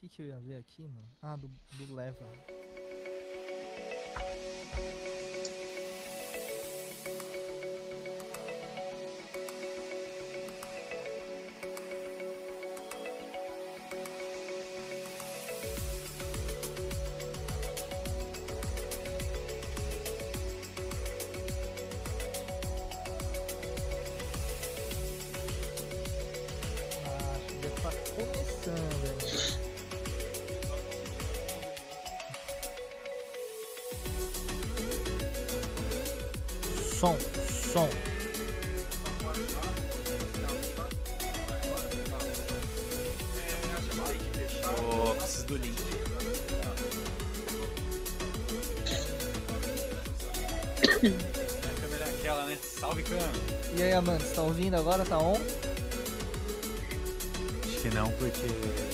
que, que eu ia ver aqui, mano? Ah, do, do Leva. Ouvindo agora? Tá on? Acho que não, porque.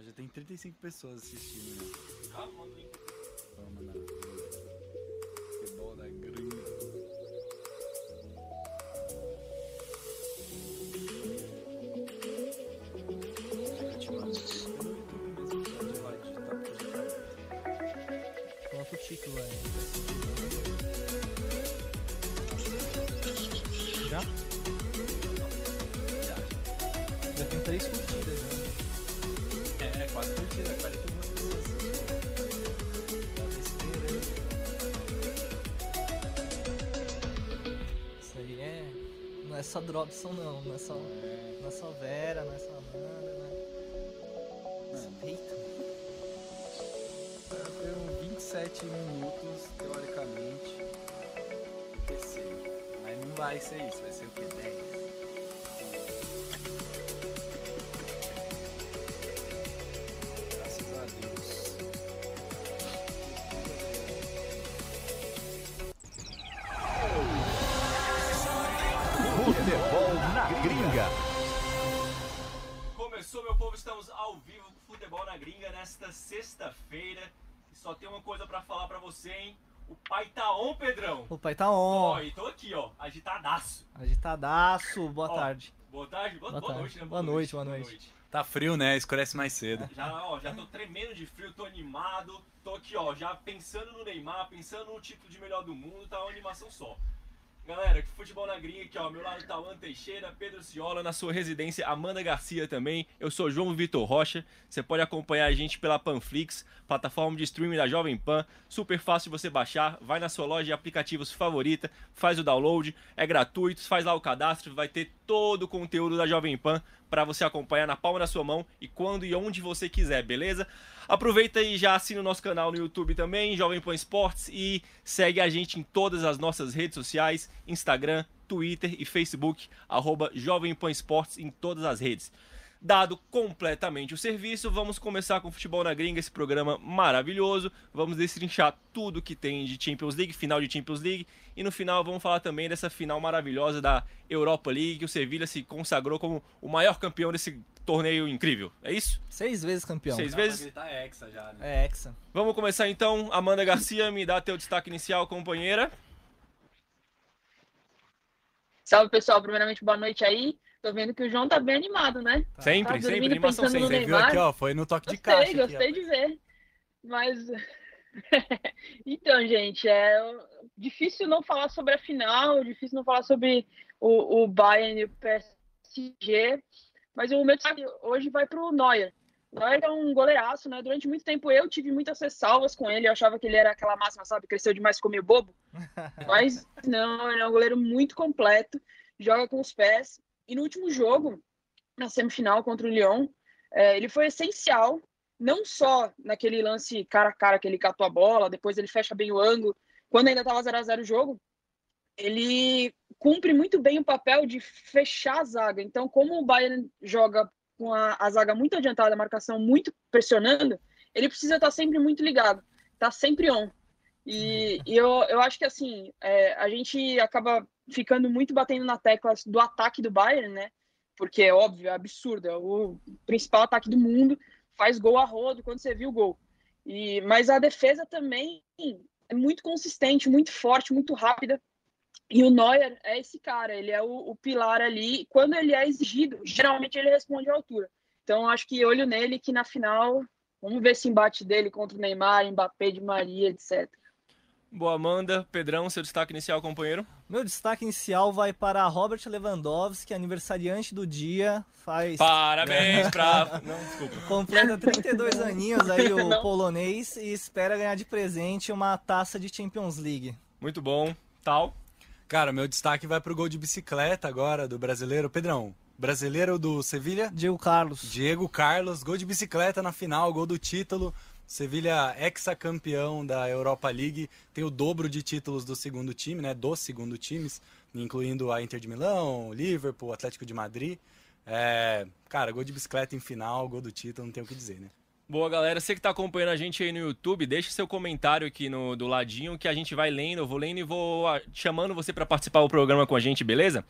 Já tem 35 pessoas assistindo. Né? Vamos na. Futebol É Dropson não, não é só, É, não é só Vera, não é só Amanda, né? Respeito. Deu 27 minutos, teoricamente. PC. Mas não vai ser isso, vai ser o quê? 10? Você, hein? O pai tá on, Pedrão. O pai tá on. Ó, e tô aqui, ó, agitadaço. Agitadaço, boa Ó, tarde. Boa tarde, boa, Boa boa tarde. noite, né? Boa noite, boa noite. Tá frio, né? Escurece mais cedo. Já, ó, já tô tremendo de frio, tô animado. Tô aqui, ó, já pensando no Neymar, pensando no título de melhor do mundo, tá uma animação só. Galera, que futebol na gringa aqui, ó. Meu lado tá Alan Teixeira, Pedro Ciola, na sua residência, Amanda Garcia também. Eu sou João Vitor Rocha. Você pode acompanhar a gente pela Panflix, plataforma de streaming da Jovem Pan. Super fácil de você baixar. Vai na sua loja de aplicativos favorita, faz o download, é gratuito, faz lá o cadastro, vai ter todo o conteúdo da Jovem Pan para você acompanhar na palma da sua mão e quando e onde você quiser, beleza? Aproveita e já assina o nosso canal no YouTube também, Jovem Pan Esportes, e segue a gente em todas as nossas redes sociais, Instagram, Twitter e Facebook, arroba Jovem Pan Esportes em todas as redes. Dado completamente o serviço, vamos começar com o Futebol na Gringa, esse programa maravilhoso. Vamos destrinchar tudo que tem de Champions League, final de Champions League. E no final vamos falar também dessa final maravilhosa da Europa League, que o Sevilha se consagrou como o maior campeão desse torneio incrível. É isso? Seis vezes campeão. Seis Dá vezes? gritar hexa já, né? É Hexa. Vamos começar então. Amanda Garcia, me dá teu destaque inicial, companheira. Salve pessoal, primeiramente boa noite aí. Tô vendo que o João tá bem animado, né? Sempre, Tá sempre, animação pensando no sempre. Você viu Neymar. aqui, ó? Foi no toque de Gostei, caixa. aqui, ó. gostei de ver. Mas. então, gente, é difícil não falar sobre a final, difícil não falar sobre o, o Bayern e o PSG. Mas o meu destaque hoje vai pro Neuer. Neuer é um goleiraço, né? Durante muito tempo eu tive muitas ressalvas com ele, eu achava que ele era aquela máxima, sabe? Cresceu demais, meio bobo. Mas não, ele é um goleiro muito completo, joga com os pés. E no último jogo, na semifinal contra o Lyon, é, ele foi essencial, não só naquele lance cara a cara que ele catou a bola, depois ele fecha bem o ângulo, quando ainda estava 0 a 0 o jogo, ele cumpre muito bem o papel de fechar a zaga. Então, como o Bayern joga com a, a zaga muito adiantada, a marcação muito pressionando, ele precisa estar sempre muito ligado, tá sempre on. E, e eu, eu acho que assim, é, a gente acaba ficando muito batendo na tecla do ataque do Bayern, né? Porque é óbvio, é absurdo, é o principal ataque do mundo, faz gol a rodo quando você viu o gol. E, mas a defesa também é muito consistente, muito forte, muito rápida. E o Neuer é esse cara, ele é o, o, pilar ali. Quando ele é exigido, geralmente ele responde à altura. Então acho que olho nele que na final, vamos ver esse embate dele contra o Neymar, Mbappé de Maria, etc. Boa, Amanda. Pedrão, seu destaque inicial, companheiro? Meu destaque inicial vai para Robert Lewandowski, aniversariante do dia. Faz. Parabéns é. pra. Não, desculpa. Completa 32 aninhos aí o Não. polonês e espera ganhar de presente uma taça de Champions League. Muito bom. Tal. Cara, meu destaque vai pro gol de bicicleta agora do brasileiro. Pedrão, brasileiro do Sevilha? Diego Carlos. Diego Carlos, gol de bicicleta na final, gol do título. Sevilha, ex-campeão da Europa League, tem o dobro de títulos do segundo time, né? Dos segundo times, incluindo a Inter de Milão, Liverpool, Atlético de Madrid. É, cara, gol de bicicleta em final, gol do título, não tem o que dizer, né? Boa, galera. Você que está acompanhando a gente aí no YouTube, deixe seu comentário aqui no, do ladinho que a gente vai lendo. Eu vou lendo e vou ah, chamando você para participar do programa com a gente, beleza?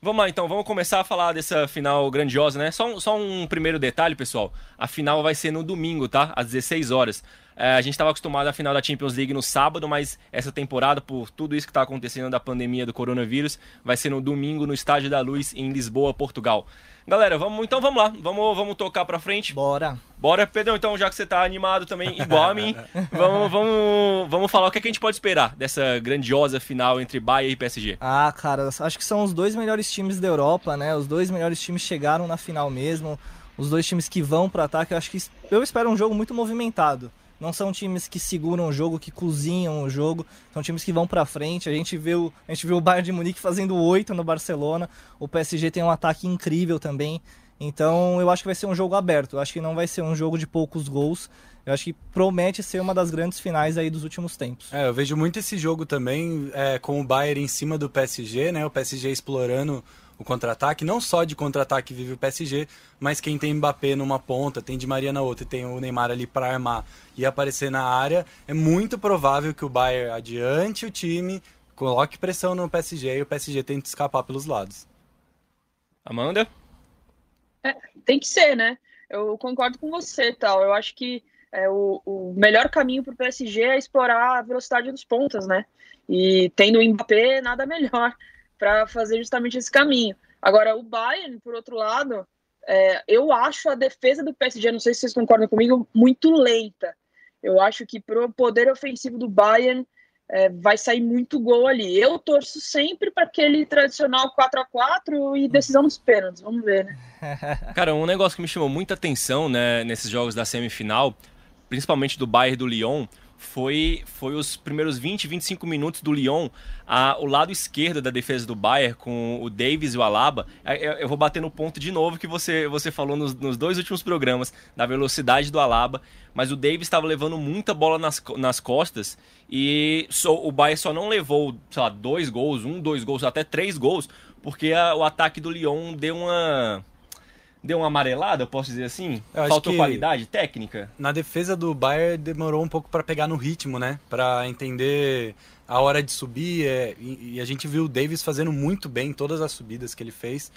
Vamos lá, então. Vamos começar a falar dessa final grandiosa, né? Só um, só um primeiro detalhe, pessoal. A final vai ser no domingo, tá? Às 16 horas. É, a gente estava acostumado à final da Champions League no sábado, mas essa temporada, por tudo isso que está acontecendo da pandemia do coronavírus, vai ser no domingo no Estádio da Luz, em Lisboa, Portugal. Galera, vamos, então vamos lá, vamos, vamos tocar pra frente. Bora. Bora, Pedro, então, já que você tá animado também, igual a mim, vamos, vamos, vamos falar o que, é que a gente pode esperar dessa grandiosa final entre Bayern e PSG. Ah, cara, acho que são os dois melhores times da Europa, né? Os dois melhores times chegaram na final mesmo. Os dois times que vão pro ataque, eu acho que eu espero um jogo muito movimentado. Não são times que seguram o jogo, que cozinham o jogo. São times que vão para frente. A gente viu, a gente viu o Bayern de Munique fazendo oito no Barcelona. O PSG tem um ataque incrível também. Então, eu acho que vai ser um jogo aberto. Eu acho que não vai ser um jogo de poucos gols. Eu acho que promete ser uma das grandes finais aí dos últimos tempos. É, eu vejo muito esse jogo também é, com o Bayern em cima do PSG, né? O PSG explorando o contra-ataque. Não só de contra-ataque vive o PSG, mas quem tem Mbappé numa ponta, tem Di Maria na outra e tem o Neymar ali para armar e aparecer na área, é muito provável que o Bayern adiante o time, coloque pressão no PSG e o PSG tente escapar pelos lados. Amanda? É, tem que ser, né? Eu concordo com você, tal. Eu acho que é, o, o melhor caminho para o PSG é explorar a velocidade dos pontas, né? E tendo o Mbappé, nada melhor para fazer justamente esse caminho. Agora, o Bayern, por outro lado, é, eu acho a defesa do PSG, não sei se vocês concordam comigo, muito lenta. Eu acho que pro poder ofensivo do Bayern é, vai sair muito gol ali. Eu torço sempre para aquele tradicional 4 a 4 e decisão nos pênaltis. Vamos ver, né? Cara, um negócio que me chamou muita atenção né, nesses jogos da semifinal, principalmente do Bayern e do Lyon, foi, foi os primeiros 20, 25 minutos do Lyon, a, o lado esquerdo da defesa do Bayern, com o Davis e o Alaba. Eu, é, é, eu vou bater no ponto de novo que você, você falou nos, nos dois últimos programas, da velocidade do Alaba. Mas o Davis estava levando muita bola nas, nas costas e o Bayern só não levou, sei lá, dois gols, um, dois gols, até três gols, porque a, o ataque do Lyon deu uma deu uma amarelada, eu posso dizer assim? Faltou qualidade técnica? Na defesa do Bayern demorou um pouco para pegar no ritmo, né? Para entender a hora de subir. É, e, a gente viu o Davis fazendo muito bem todas as subidas que ele fez,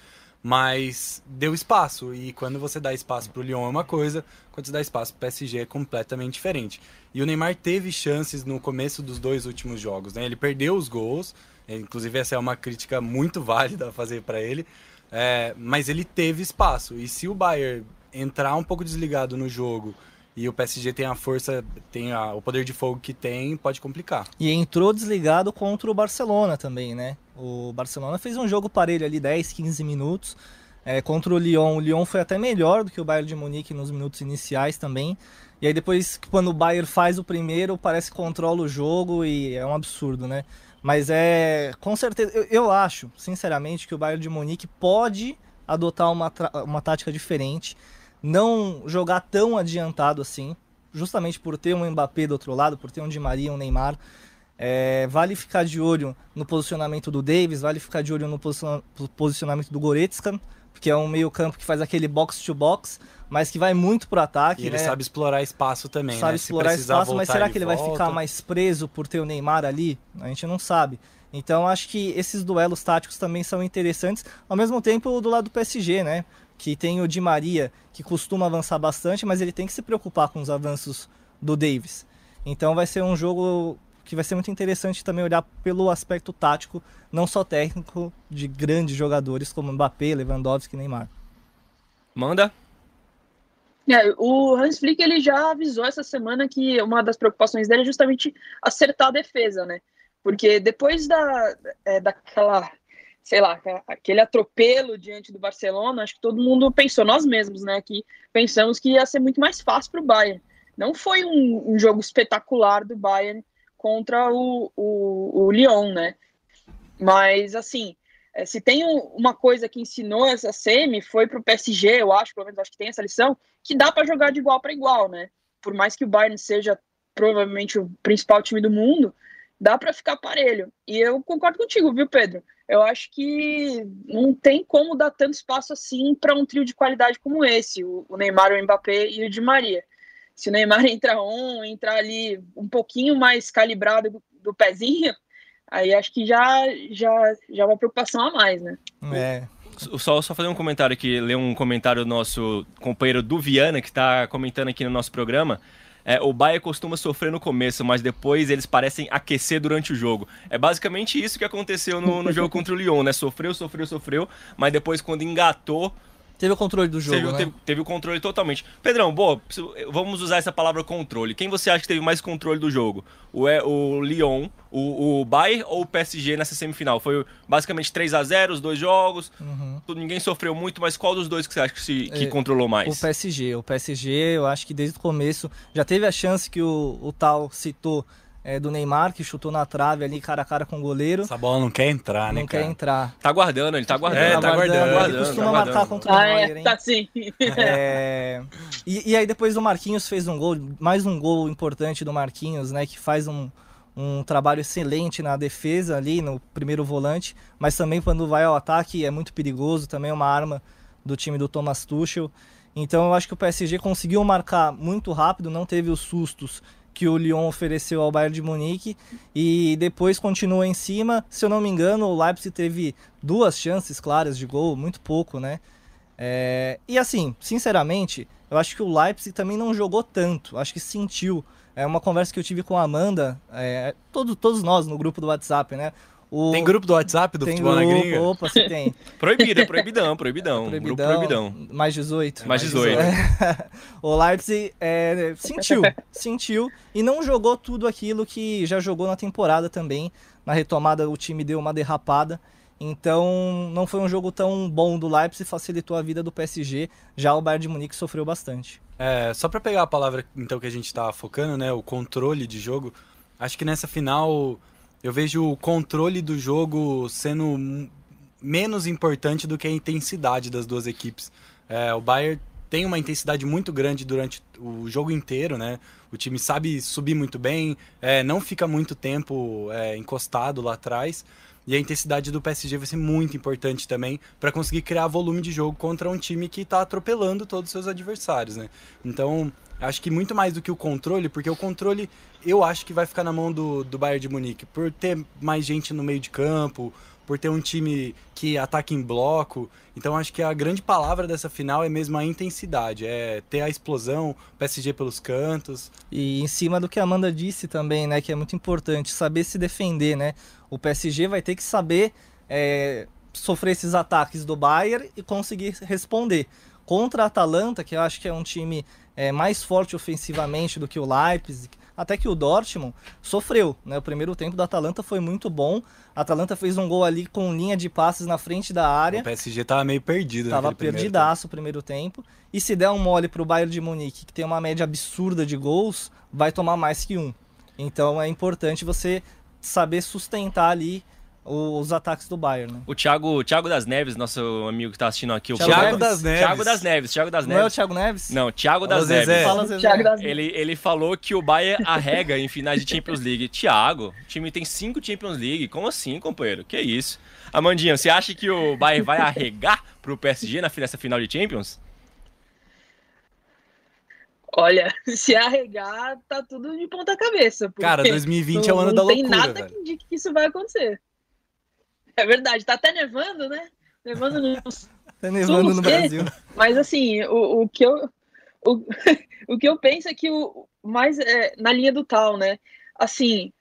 mas deu espaço. E quando você dá espaço para o Lyon é uma coisa, quando você dá espaço para o PSG é completamente diferente. E o Neymar teve chances no começo dos dois últimos jogos, né? Ele perdeu os gols, inclusive essa é uma crítica muito válida a fazer para ele é, mas ele teve espaço. E se o Bayern entrar um pouco desligado no jogo e o PSG tem a força, tem a, o poder de fogo que tem, pode complicar. E entrou desligado contra o Barcelona também, né? O Barcelona fez um jogo parelho ali, 10, 15 minutos. É, contra o Lyon, o Lyon foi até melhor do que o Bayern de Munique nos minutos iniciais também. E aí depois, quando o Bayern faz o primeiro, parece que controla o jogo e é um absurdo, né? Mas é, com certeza, eu, eu acho, sinceramente, que o Bayern de Munique pode adotar uma, uma tática diferente, não jogar tão adiantado assim, justamente por ter um Mbappé do outro lado, por ter um Di Maria, um Neymar. É, vale ficar de olho no posicionamento do Davis, vale ficar de olho no posicionamento do Goretzka, porque é um meio-campo que faz aquele box-to-box, mas que vai muito pro ataque. E ele né? sabe explorar espaço também, sabe né? explorar espaço, mas será que ele volta. vai ficar mais preso por ter o Neymar ali? A gente não sabe. Então acho que esses duelos táticos também são interessantes, ao mesmo tempo do lado do PSG, né? Que tem o Di Maria, que costuma avançar bastante, mas ele tem que se preocupar com os avanços do Davis. Então vai ser um jogo que vai ser muito interessante também olhar pelo aspecto tático, não só técnico, de grandes jogadores como Mbappé, Lewandowski e Neymar. Manda. É, o Hans Flick ele já avisou essa semana que uma das preocupações dele é justamente acertar a defesa, né? Porque depois da, é, daquela, sei lá, aquele atropelo diante do Barcelona, acho que todo mundo pensou, nós mesmos, né, que pensamos que ia ser muito mais fácil para o Bayern. Não foi um, um, jogo espetacular do Bayern contra o, o, o Lyon, né? Mas, assim, é, se tem uma coisa que ensinou essa semi, foi para o PSG, eu acho, pelo menos acho que tem essa lição, que dá para jogar de igual para igual, né? Por mais que o Bayern seja provavelmente o principal time do mundo, dá para ficar parelho. E eu concordo contigo, viu, Pedro? Eu acho que não tem como dar tanto espaço assim para um trio de qualidade como esse, o Neymar, o Mbappé e o Di Maria se o Neymar entrar um, entrar ali um pouquinho mais calibrado do, do pezinho, aí acho que já, já, já é uma preocupação a mais, né? É. Só, só fazer um comentário aqui, ler um comentário do nosso companheiro do Viana, que está comentando aqui no nosso programa. É, o Bayern costuma sofrer no começo, mas depois eles parecem aquecer durante o jogo. É basicamente isso que aconteceu no, no jogo contra o Lyon, né? Sofreu, sofreu, sofreu, mas depois quando engatou, Teve o controle do jogo, teve, né? teve, teve, o controle totalmente. Pedrão, boa, vamos usar essa palavra controle. Quem você acha que teve mais controle do jogo? O, é, o Lyon, o, o Bayern ou o PSG nessa semifinal? Foi basicamente 3 a 0 os dois jogos. Uhum. Ninguém sofreu muito, mas qual dos dois que você acha que, se, que é, controlou mais? O PSG. O PSG, eu acho que desde o começo já teve a chance que o, o Tal citou é, do Neymar, que chutou na trave ali, cara a cara com o goleiro. Essa bola não quer entrar, não né, Não quer entrar. Tá guardando, ele tá guardando. É, tá, tá guardando. guardando. Ele costuma tá marcar contra o ah, Neuer, é, hein? Tá sim. É... E, e, aí depois o Marquinhos fez um gol, mais um gol importante do Marquinhos, né, que faz um, um trabalho excelente na defesa ali, no primeiro volante, mas também quando vai ao ataque é muito perigoso, também é uma arma do time do Thomas Tuchel. Então eu acho que o PSG conseguiu marcar muito rápido, não teve os sustos que o Lyon ofereceu ao Bayern de Munique e depois continua em cima. Se eu não me engano, o Leipzig teve duas chances claras de gol, muito pouco, né? É... E assim, sinceramente, eu acho que o Leipzig também não jogou tanto, acho que sentiu. É uma conversa que eu tive com a Amanda, é, todo, todos nós no grupo do WhatsApp, né? O... Tem grupo do WhatsApp do tem Futebol grupo, na Gringa? Opa, você tem. Proibido, é proibidão, proibidão. proibidão. Grupo proibidão. Mais 18. mais 18. o Leipzig é, sentiu, sentiu e não jogou tudo aquilo que já jogou na temporada também. Na retomada o time deu uma derrapada. Então não foi um jogo tão bom do Leipzig, facilitou a vida do PSG. Já o Bayern de Munique sofreu bastante. É, só para pegar a palavra então que a gente está focando, né, o controle de jogo. Acho que nessa final eu vejo o controle do jogo sendo menos importante do que a intensidade das duas equipes. É, o Bayern tem uma intensidade muito grande durante o jogo inteiro, né? O time sabe subir muito bem, é, não fica muito tempo é, encostado lá atrás. E a intensidade do PSG vai ser muito importante também para conseguir criar volume de jogo contra um time que está atropelando todos os seus adversários, né? Então, acho que muito mais do que o controle, porque o controle eu acho que vai ficar na mão do, do Bayern de Munique, por ter mais gente no meio de campo, por ter um time que ataca em bloco. Então acho que a grande palavra dessa final é mesmo a intensidade, é ter a explosão, PSG pelos cantos. E em cima do que a Amanda disse também, né, que é muito importante, saber se defender, né? O PSG vai ter que saber é, sofrer esses ataques do Bayern e conseguir responder. Contra a Atalanta, que eu acho que é um time é, mais forte ofensivamente do que o Leipzig, até que o Dortmund sofreu. Né? O primeiro tempo da Atalanta foi muito bom. A Atalanta fez um gol ali com linha de passes na frente da área. O PSG tava meio perdido. Tava perdidaço o primeiro tempo. E se der um mole pro Bayern de Munique, que tem uma média absurda de gols, vai tomar mais que um. Então é importante você saber sustentar ali os ataques do Bayern. Né? O Thiago, Thiago das Neves, nosso amigo que está assistindo aqui. O Thiago, Thiago das Neves. Thiago das Neves. Thiago das Neves. Não é o Thiago Neves? Não, Thiago das Neves. Fala, Zezé. Ele, ele falou que o Bayern arrega em finais de Champions League. Thiago, o time tem cinco Champions League. Como assim, companheiro? Que isso? Amandinha, você acha que o Bayern vai arregar pro PSG nessa final de Champions? Olha, se arregar, tá tudo de ponta cabeça. Cara, 2020 é o ano da loucura. Não tem nada velho. que indique que isso vai acontecer. É verdade, tá até nevando, né? Nevando no. tá nevando no Brasil. Mas assim, o, o que eu. O, o que eu penso é que o mais é, na linha do tal, né? Assim,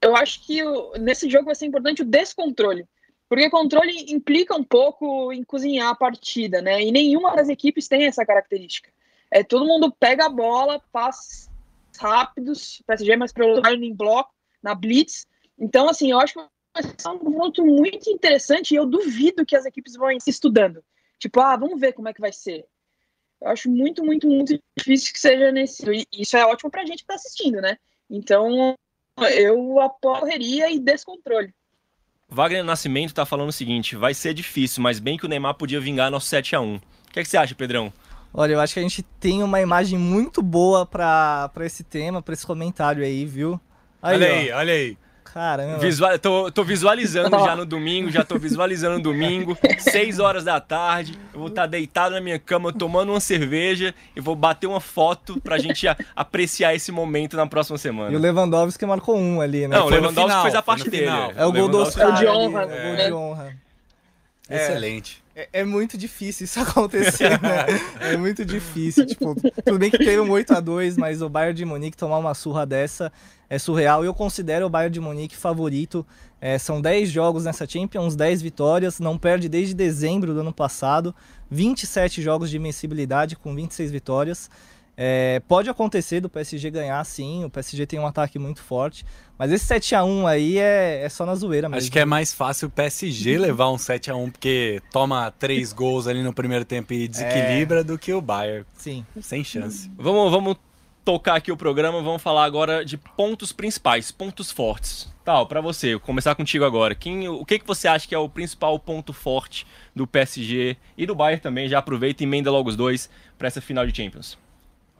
eu acho que o, nesse jogo vai ser importante o descontrole. Porque controle implica um pouco em cozinhar a partida, né? E nenhuma das equipes tem essa característica. É, todo mundo pega a bola, passes rápidos, PSG é mais prioritário em bloco, na blitz. Então, assim, eu acho que é um ponto muito interessante e eu duvido que as equipes vão se estudando. Tipo, ah, vamos ver como é que vai ser. Eu acho muito, muito, muito difícil que seja nesse. E isso é ótimo pra gente que tá assistindo, né? Então, eu aporreria e descontrole. Wagner Nascimento tá falando o seguinte: vai ser difícil, mas bem que o Neymar podia vingar nosso 7 a 1 O que, é que você acha, Pedrão? Olha, eu acho que a gente tem uma imagem muito boa para esse tema, para esse comentário aí, viu? Aí, olha aí, olha aí. Caramba. Visual, tô, tô visualizando já no domingo, já tô visualizando no domingo, 6 horas da tarde. Eu vou estar tá deitado na minha cama tomando uma cerveja e vou bater uma foto pra gente a, apreciar esse momento na próxima semana. E o Lewandowski marcou um ali, né? Não, o Lewandowski final, fez a parte dele. É o gol do Oscar. É o de honra. É, gol de honra. É. Excelente. É, é, muito difícil isso acontecer, né? É muito difícil. Tipo, tudo bem que teve um 8 a 2 mas o Bayern de Munique tomar uma surra dessa é surreal. Eu considero o Bayern de Munique favorito. É, são 10 jogos nessa Champions, 10 vitórias. Não perde desde dezembro do ano passado. 27 jogos de invencibilidade com 26 vitórias. É, pode acontecer do PSG ganhar, sim. O PSG tem um ataque muito forte. Mas esse 7x1 aí é, é só na zoeira mesmo. Acho que é mais fácil o PSG levar um 7x1, porque toma três gols ali no primeiro tempo e desequilibra, é... do que o Bayern. Sim. Sem chance. Vamos, vamos tocar aqui o programa, vamos falar agora de pontos principais, pontos fortes. Tal, para você, vou começar contigo agora. Quem, o que, que você acha que é o principal ponto forte do PSG e do Bayern também? Já aproveita e emenda logo os dois para essa final de Champions.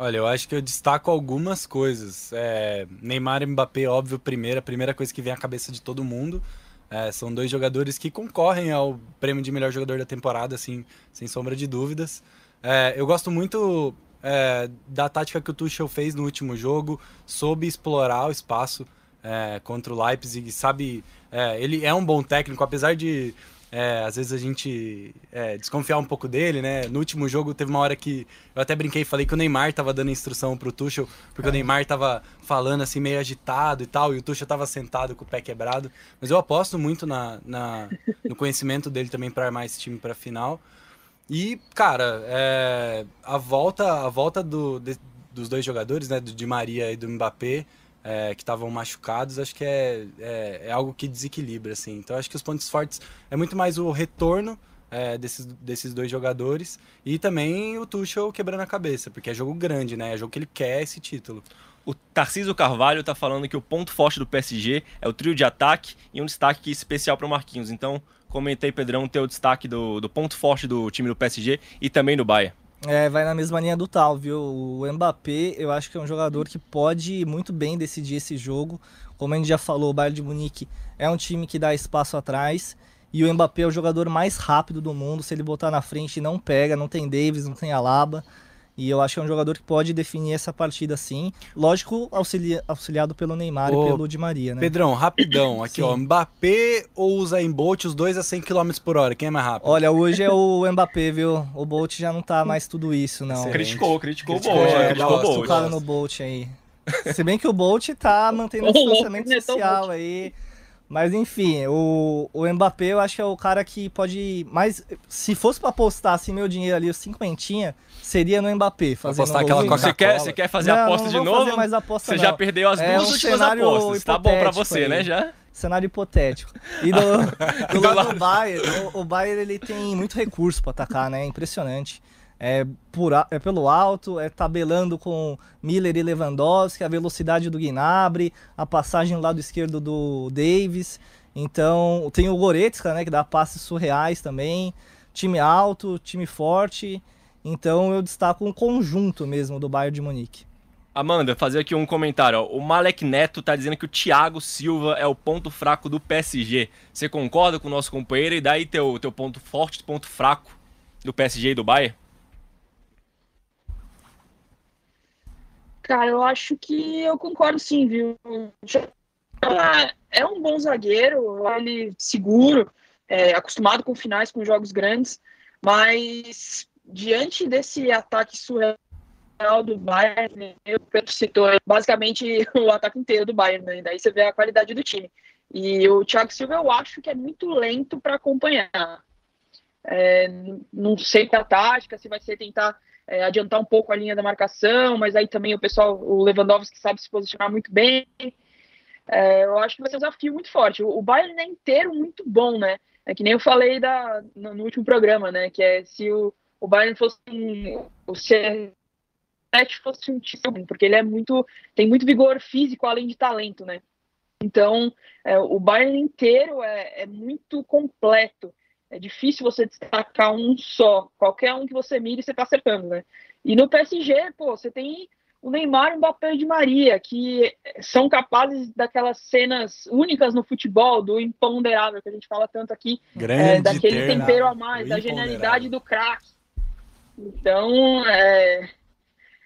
Olha, eu acho que eu destaco algumas coisas. É, Neymar e Mbappé, óbvio, primeira, a primeira coisa que vem à cabeça de todo mundo. É, são dois jogadores que concorrem ao prêmio de melhor jogador da temporada, assim, sem sombra de dúvidas. É, eu gosto muito é, da tática que o Tuchel fez no último jogo, soube explorar o espaço é, contra o Leipzig, sabe... É, ele é um bom técnico, apesar de é, às vezes a gente é, desconfiar um pouco dele, né? No último jogo teve uma hora que eu até brinquei e falei que o Neymar tava dando instrução pro Tuchel, porque é. o Neymar tava falando assim meio agitado e tal, e o Tuchel tava sentado com o pé quebrado. Mas eu aposto muito na, na no conhecimento dele também para armar esse time para final. E, cara, é, a volta, a volta do, de, dos dois jogadores, né, do Di Maria e do Mbappé, é, que estavam machucados, acho que é, é, é, algo que desequilibra, assim. Então acho que os pontos fortes é muito mais o retorno é, desses, desses dois jogadores e também o Tuchel quebrando a cabeça, porque é jogo grande, né? É jogo que ele quer esse título. O Tarcísio Carvalho está falando que o ponto forte do PSG é o trio de ataque e um destaque especial para o Marquinhos. Então, comentei, Pedrão, teu destaque do, do ponto forte do time do PSG e também do Bayern. É, vai na mesma linha do tal, viu? O Mbappé, eu acho que é um jogador que pode muito bem decidir esse jogo. Como a gente já falou, o Bayern de Munique é um time que dá espaço atrás. E o Mbappé é o jogador mais rápido do mundo. Se ele botar na frente, não pega. Não tem Davis, não tem Alaba. E eu acho que é um jogador que pode definir essa partida sim. Lógico, auxilia, auxiliado pelo Neymar Ô, e pelo Di Maria, né? Pedrão, rapidão. Aqui, ó. Mbappé ou Usain Bolt, os dois a 100 km por hora. Quem é mais rápido? Olha, hoje é o Mbappé, viu? O Bolt já não tá mais tudo isso, não. Criticou, criticou, criticou o Bolt. É, criticou o Bolt. no Bolt aí. Se bem que o Bolt tá mantendo um distanciamento social aí. Mas enfim, o, o Mbappé eu acho que é o cara que pode. Mas se fosse pra apostar assim, meu dinheiro ali, os cinquentinha, seria no Mbappé. Fazendo Apostar aquela gol. Você quer, você quer fazer Não, aposta não de novo? fazer mais aposta, você não. já perdeu as É duas um últimas apostas. Tá bom pra você, aí. né? Já? Cenário hipotético. E do, do Do lado do Bayern, o, o Bayern ele tem muito recurso pra atacar, né? Impressionante. É, por, é pelo alto, é tabelando com Miller e Lewandowski, a velocidade do Gnabry, a passagem do lado esquerdo do Davis. Então, tem o Goretzka, né, que dá passes surreais também. Time alto, time forte. Então, eu destaco um conjunto mesmo do Bayern de Munique. Amanda, fazer aqui um comentário. O Malek Neto tá dizendo que o Thiago Silva é o ponto fraco do PSG. Você concorda com o nosso companheiro? E daí teu, teu ponto forte, ponto fraco do PSG e do Bayern? Cara, eu acho que eu concordo sim, viu? Ah, É um bom zagueiro, ele seguro, é, acostumado com finais, com jogos grandes, mas diante desse ataque surreal do Bayern, né, o Pedro citou aí, basicamente o ataque inteiro do Bayern, né? Daí você vê a qualidade do time. E o Thiago Silva eu acho que é muito lento para acompanhar. É, não sei qual é a tática, se vai ser tentar é, adiantar um pouco a linha da marcação, mas aí também o pessoal, o Lewandowski sabe se posicionar muito bem. É, eu acho que vai ser um desafio muito forte. O, o Bayern é inteiro muito bom, né? É que nem eu falei da, no, no último programa, né? Que é se o, o Bayern fosse um, o CR7 fosse um time, porque ele é muito tem muito vigor físico além de talento, né? Então é, o Bayern inteiro é, é muito completo. É difícil você destacar um só. Qualquer um que você mire, você tá acertando, né? E no PSG, pô, você tem o Neymar e o Mbappé de Maria, que são capazes daquelas cenas únicas no futebol, do imponderável, que a gente fala tanto aqui, Grande é, daquele tempero a mais, da genialidade do craque. Então, é,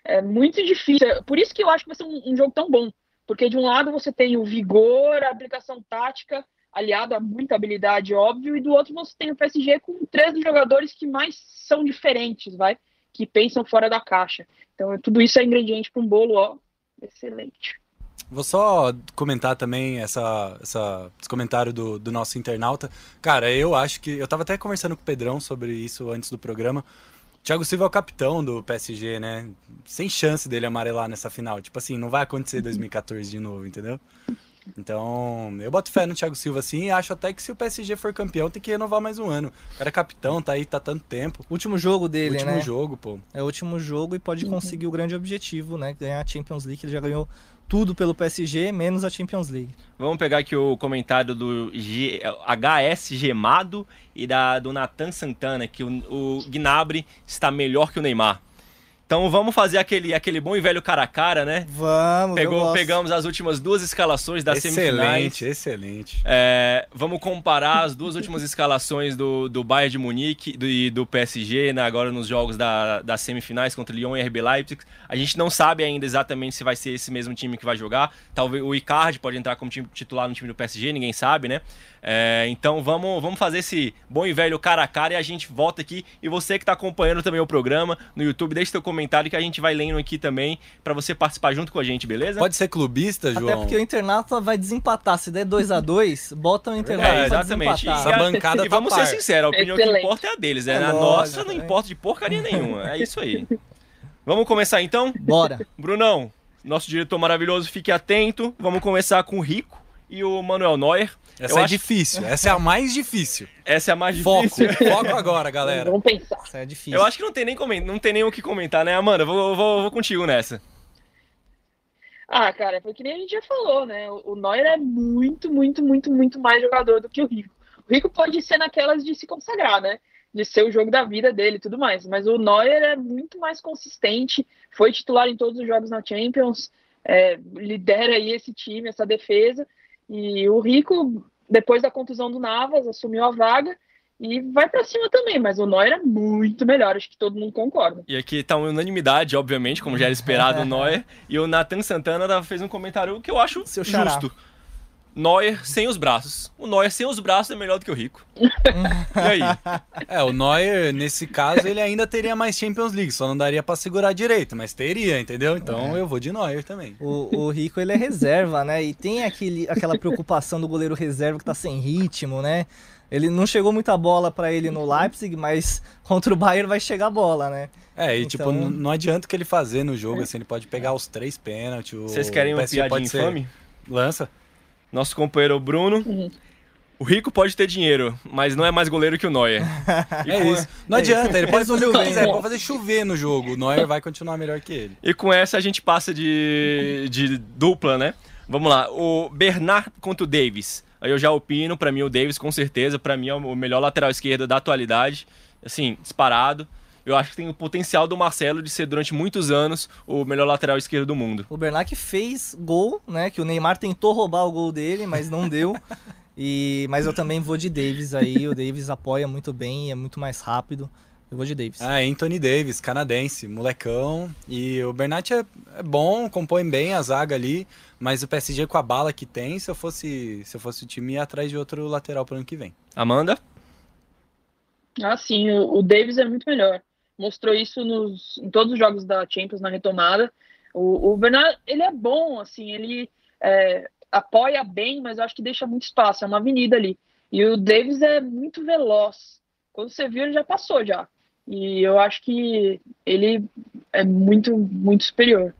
é muito difícil. Por isso que eu acho que vai ser um, um jogo tão bom. Porque de um lado você tem o vigor, a aplicação tática, aliado a muita habilidade, óbvio, e do outro você tem o PSG com três jogadores que mais são diferentes, vai? Que pensam fora da caixa. Então, tudo isso é ingrediente para um bolo, ó, excelente. Vou só comentar também essa, essa, esse comentário do, do nosso internauta. Cara, eu acho que. Eu tava até conversando com o Pedrão sobre isso antes do programa. Thiago Silva é o capitão do PSG, né? Sem chance dele amarelar nessa final. Tipo assim, não vai acontecer em 2014 de novo, entendeu? Então, eu boto fé no Thiago Silva assim e acho até que se o PSG for campeão tem que renovar mais um ano. O cara é capitão, tá aí, tá tanto tempo. Último jogo dele, Último né? jogo, pô. É o último jogo e pode conseguir o grande objetivo, né? Ganhar a Champions League. Ele já ganhou tudo pelo PSG, menos a Champions League. Vamos pegar aqui o comentário do G- HS Gemado e da, do Nathan Santana, que o, o Gnabry está melhor que o Neymar. Então vamos fazer aquele, aquele bom e velho cara a cara, né? Vamos, Pegou, pegamos as últimas duas escalações das semifinais. excelente, excelente. É, vamos comparar as duas últimas escalações do, do Bayern de Munique do- e do PSG, né, agora nos jogos da, das semifinais contra Lyon e RB Leipzig. A gente não sabe ainda exatamente se vai ser esse mesmo time que vai jogar. Talvez o Icardi pode entrar como time titular no time do PSG, ninguém sabe, né? É, então vamos, vamos fazer esse bom e velho cara a cara e a gente volta aqui. E você que está acompanhando também o programa no YouTube, deixe seu comentário que a gente vai lendo aqui também para você participar junto com a gente, beleza? Pode ser clubista, João? Até porque o Internato vai desempatar. Se der 2x2, bota o Internato É, pra exatamente. desempatar. Essa bancada E tá vamos par. ser sinceros, a opinião que Excelente. importa é a deles, né? É a lógico, nossa não né? importa de porcaria nenhuma. É isso aí. Vamos começar então? Bora. Brunão, nosso diretor maravilhoso, fique atento. Vamos começar com o Rico e o Manuel Neuer. Essa Eu é acho- difícil, essa é a mais difícil. Essa é a mais Foco, difícil. foco agora, galera. Vamos pensar. Isso é difícil. Eu acho que não tem nem, comen- não tem nem o que comentar, né, Amanda? Vou, vou, vou contigo nessa. Ah, cara, foi que nem a gente já falou, né? O o Neuer é muito, muito, muito, muito mais jogador do que o Rico. O Rico pode ser naquelas de se consagrar, né? De ser o jogo da vida dele e tudo mais. Mas o Neuer é muito mais consistente, foi titular em todos os jogos na Champions, é, lidera aí esse time, essa defesa. E o Rico, depois da contusão do Navas, assumiu a vaga e vai pra cima também. Mas o Neuer é muito melhor, acho que todo mundo concorda. E aqui tá uma unanimidade, obviamente, como já era esperado o Neuer. E o Nathan Santana fez um comentário que eu acho Seu xará. Neuer sem os braços. O Neuer sem os braços é melhor do que o Rico. e aí? É, o Neuer, nesse caso, ele ainda teria mais Champions League, só não daria pra segurar direito, mas teria, entendeu? Então eu vou de Neuer também. O, o Rico, ele é reserva, né? E tem aquele, aquela preocupação do goleiro reserva que tá sem ritmo, né? Ele não chegou muita bola pra ele no Leipzig, mas contra o Bayern vai chegar a bola, né? É, e tipo, Então- n- não adianta o que ele fazer no jogo, assim, ele pode pegar os três pênaltis. Vocês querem uma piadinha pode ser- infame? Lança. Nosso companheiro Bruno. Uhum. O Rico pode ter dinheiro, mas não é mais goleiro que o Neuer. E É com- isso. Não adianta, ele pode fazer o que bem, quiser, né? ele pode fazer chover no jogo. O Neuer vai continuar melhor que ele. E com essa a gente passa de, de dupla, né? Vamos lá. O Bernard contra o Davis. Aí eu já opino, pra mim o Davis com certeza, pra mim é o melhor lateral esquerdo da atualidade. Assim, disparado. Eu acho que tem o potencial do Marcelo de ser durante muitos anos o melhor lateral esquerdo do mundo. O Bernat fez gol, né? Que o Neymar tentou roubar o gol dele, mas não deu. E, mas eu também vou de Davis aí. O Davis apoia muito bem, é muito mais rápido. Eu vou de Davis. Ah, Anthony Davis, canadense, molecão. E o Bernat é, é bom, compõe bem a zaga ali, mas o PSG com a bala que tem, se eu fosse, se eu fosse o time, ia atrás de outro lateral pro ano que vem. Amanda? Ah, sim, o, o Davis é muito melhor. Mostrou isso nos, em todos os jogos da Champions na retomada. O, o Bernard, ele é bom, assim, ele é, apoia bem, mas eu acho que deixa muito espaço, é uma avenida ali. E o Davis é muito veloz. Quando você viu, ele já passou já. E eu acho que ele é muito, muito superior.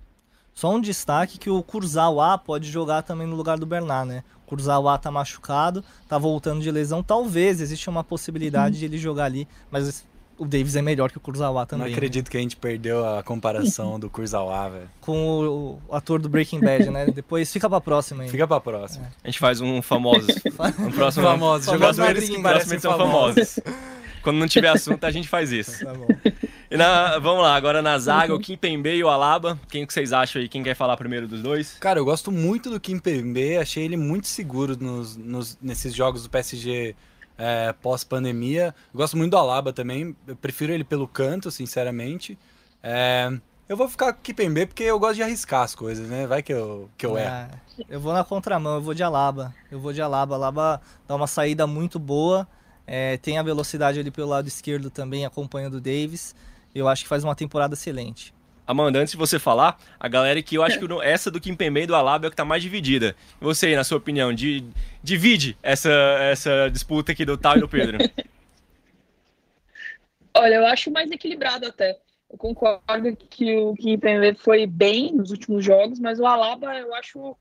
Só um destaque que o Kurzawa pode jogar também no lugar do Bernat, né? O Kurzawa tá machucado, tá voltando de lesão. Talvez existe uma possibilidade de ele jogar ali, mas o Davis é melhor que o Kurzawa também. Não né? acredito que a gente perdeu a comparação do Kurzawa, velho. Com o, o ator do Breaking Bad, né? Depois fica pra próxima aí. Fica pra próxima. A gente faz um famoso. Um próximo. Famosos, Famosos jogadores que parecem edição famosos. famosos. Quando não tiver assunto, a gente faz isso. Tá bom. E na- vamos lá, agora na zaga, o Kimpembe e o Alaba. Quem que vocês acham aí? Quem quer falar primeiro dos dois? Cara, eu gosto muito do Kimpembe, achei ele muito seguro nos, nos- nesses jogos do PSG é, pós-pandemia. Gosto muito do Alaba também, eu prefiro ele pelo canto, sinceramente. É, eu vou ficar com o Kimpembe porque eu gosto de arriscar as coisas, né? Vai que eu, que eu erro. Ah, eu vou na contramão, eu vou de Alaba. Eu vou de Alaba. Alaba dá uma saída muito boa. é, tem a velocidade ali pelo lado esquerdo também, acompanhando o Davis. Eu acho que faz uma temporada excelente. Amanda, antes de você falar, a galera que eu acho que essa do Kimpembe e do Alaba é a que tá mais dividida. Você aí, na sua opinião, di- divide essa, essa disputa aqui do Tal e do Pedro. Olha, eu acho mais equilibrado até. Eu concordo que o Kimpembe foi bem nos últimos jogos, mas o Alaba eu acho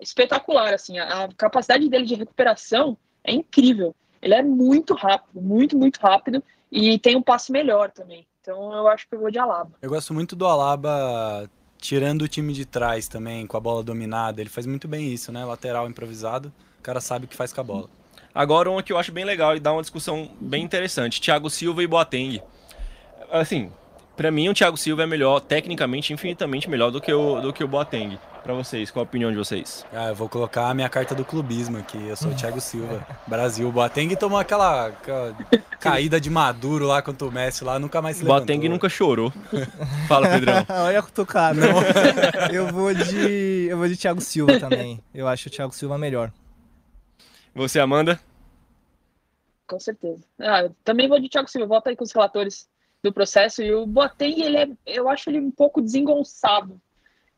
espetacular, assim, a, a capacidade dele de recuperação é incrível. Ele é muito rápido, muito, muito rápido e tem um passe melhor também. Então eu acho que eu vou de Alaba. Eu gosto muito do Alaba tirando o time de trás também, com a bola dominada. Ele faz muito bem isso, né? Lateral improvisado, o cara sabe o que faz com a bola. Agora, uma que eu acho bem legal e dá uma discussão bem interessante: Thiago Silva e Boateng. Assim, pra mim, o Thiago Silva é melhor, tecnicamente, infinitamente melhor do que o, do que o Boateng. Pra vocês, qual a opinião de vocês? Ah, eu vou colocar a minha carta do clubismo aqui. Eu sou o Thiago Silva, Brasil. O Boateng tomou aquela, aquela caída de maduro lá contra o Messi lá, nunca mais se O Boateng levantou. nunca chorou. Fala, Pedrão. Olha a cutucada. eu vou de. Eu vou de Thiago Silva também. Eu acho o Thiago Silva melhor. Você, Amanda? Com certeza. Ah, eu também vou de Thiago Silva, volta aí com os relatores do processo. E o Boateng, ele é, eu acho ele um pouco desengonçado.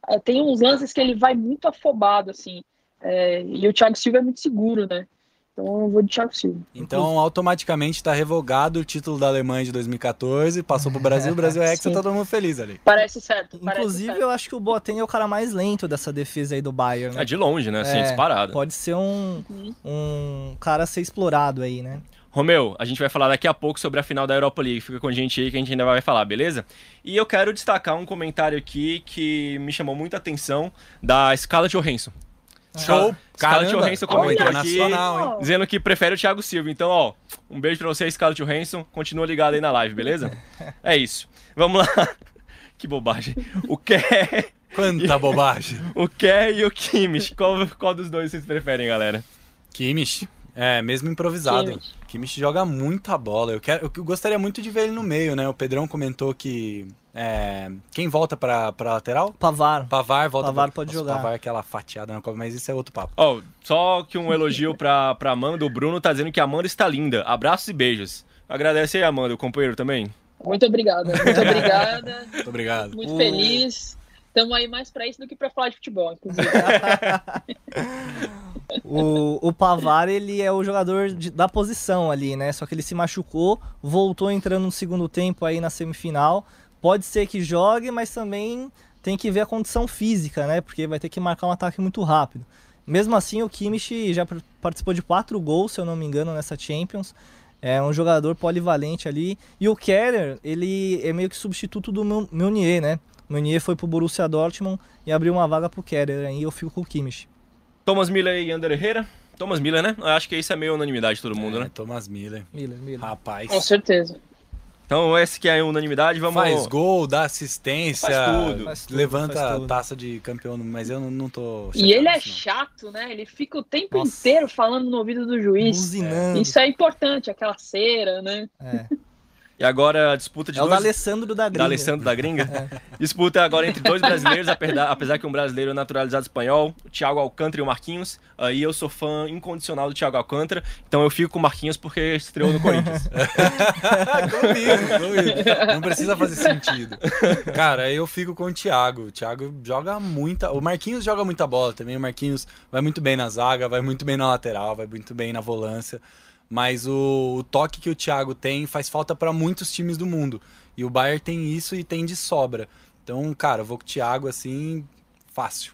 Ah, Tem uns lances que ele vai muito afobado, assim. É, e o Thiago Silva é muito seguro, né? Então eu vou de Thiago Silva. Então, automaticamente está revogado o título da Alemanha de 2014, passou pro Brasil, o Brasil é hexa, Sim. todo mundo feliz ali. Parece certo. Parece Inclusive, certo. eu acho que o Boateng é o cara mais lento dessa defesa aí do Bayern, né? É de longe, né? Assim, É, disparado. Pode ser um, Uhum. um cara a ser explorado aí, né? Romeu, a gente vai falar daqui a pouco sobre a final da Europa League. Fica com a gente aí que a gente ainda vai falar, beleza? E eu quero destacar um comentário aqui que me chamou muita atenção da Scarlett Johansson. Show! Scarlett Caramba! Johansson comentou aqui, hein? dizendo que prefere o Thiago Silva. Então, ó, um beijo pra você, Scarlett Johansson. Continua ligado aí na live, beleza? É isso. Vamos lá. Que bobagem. O Kerr, Quanta bobagem! o Kerr e o Kimmich. Qual, qual dos dois vocês preferem, galera? Kimmich, é, mesmo improvisado. Kimmich. Kimmich joga muita bola. Eu, quero, eu gostaria muito de ver ele no meio, né? O Pedrão comentou que. é, quem volta pra, pra lateral? Pavar. Pavar volta Pavar pra... pode Nossa, jogar. Pavar é aquela fatiada na Copa, mas isso é outro papo. Ó, só que um elogio pra, pra Amanda. O Bruno tá dizendo que a Amanda está linda. Abraços e beijos. Agradece aí, Amanda, o companheiro também. Muito obrigada, muito obrigada. Muito obrigado. Muito O- feliz. Estamos aí mais pra isso do que pra falar de futebol, inclusive. O, o Pavar, ele é o jogador de- da posição ali, né? Só que ele se machucou, voltou entrando no segundo tempo aí na semifinal. Pode ser que jogue, mas também tem que ver a condição física, né? Porque vai ter que marcar um ataque muito rápido. Mesmo assim, o Kimmich já participou de quatro gols, se eu não me engano, nessa Champions. É um jogador polivalente ali. E o Keller, ele é meio que substituto do Meu- Meunier, né? O Meunier foi pro Borussia Dortmund e abriu uma vaga pro Keller. Aí eu fico com o Kimmich. Thomas Miller e Ander Herrera. Thomas Miller, né? Eu acho que isso é meio unanimidade de todo mundo, É, né? Thomas Miller. Miller, Miller. Rapaz. Com certeza. Então, esse que é a unanimidade, vamos... Faz gol, dá assistência, Faz tudo. Faz tudo, levanta faz a tudo. taça de campeão, mas eu não, não tô. E ele é não. chato, né? Ele fica o tempo Nossa. inteiro falando no ouvido do juiz. Buzinando. Isso é importante, aquela cera, né? É. E agora a disputa de É o da dois... Alessandro da Gringa. Da Alessandro da Gringa. Disputa agora entre dois brasileiros, apesar, apesar que um brasileiro é naturalizado espanhol, o Thiago Alcântara e o Marquinhos. Aí eu sou fã incondicional do Thiago Alcântara, então eu fico com o Marquinhos porque estreou no Corinthians. comigo, comigo. Não precisa fazer sentido. Cara, eu fico com o Thiago. O Thiago joga muita. O Marquinhos joga muita bola também. O Marquinhos vai muito bem na zaga, vai muito bem na lateral, vai muito bem na volância. Mas o, o toque que o Thiago tem faz falta para muitos times do mundo. E o Bayern tem isso e tem de sobra. Então, cara, eu vou com o Thiago assim, fácil.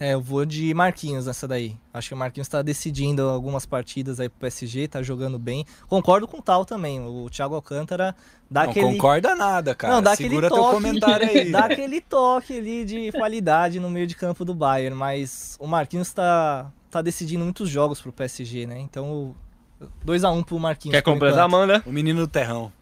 É, eu vou de Marquinhos nessa daí. Acho que o Marquinhos tá decidindo algumas partidas aí pro PSG, tá jogando bem. Concordo com o Tal também. O Thiago Alcântara dá não aquele. concorda nada, cara. Não, dá Segura aquele toque. teu comentário aí. dá aquele toque ali de qualidade no meio de campo do Bayern. Mas o Marquinhos tá, tá decidindo muitos jogos pro PSG, né? Então, 2x1 pro Marquinhos. Quer completar. Amanda? O menino do terrão.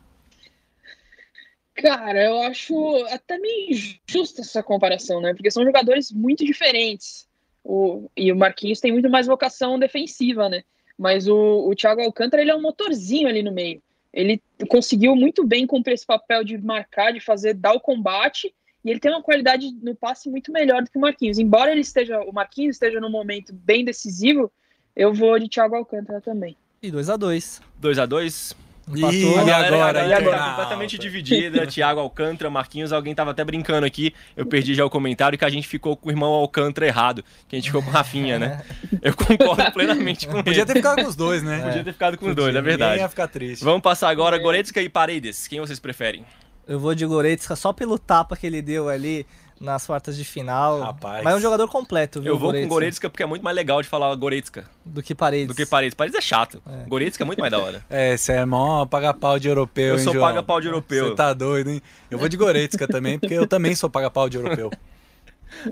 Cara, eu acho até meio injusta essa comparação, né? Porque são jogadores muito diferentes. O, e o Marquinhos tem muito mais vocação defensiva, né? Mas o, o Thiago Alcântara, ele é um motorzinho ali no meio. Ele conseguiu muito bem cumprir esse papel de marcar, de fazer, dar o combate, e ele tem uma qualidade no passe muito melhor do que o Marquinhos. Embora ele esteja, o Marquinhos esteja num momento bem decisivo, eu vou de Thiago Alcântara também. E 2x2. 2x2. Empatou. E galera, agora, a galera e agora? tá completamente dividida. Thiago Alcântara, Marquinhos, alguém tava até brincando aqui. Eu perdi já o comentário que a gente ficou com o irmão Alcântara errado. Que a gente ficou com o Rafinha, né? Eu concordo plenamente com Podia ele. ter ficado com os dois, né? Podia ter ficado com os Podia, dois, é ninguém verdade. ia ficar triste. Vamos passar agora É. Goretzka e Paredes. Quem vocês preferem? Eu vou de Goretzka só pelo tapa que ele deu ali nas quartas de final. Rapaz. Mas é um jogador completo, viu? Eu vou com Goretzka porque é muito mais legal de falar Goretzka Do que Paredes. do que Paredes. Paredes é chato. É. Goretzka é muito mais da hora. É, você é mó paga-pau de europeu, Eu hein, sou João? paga-pau de europeu. Você tá doido, hein? Eu vou de Goretzka também, porque eu também sou paga-pau de europeu.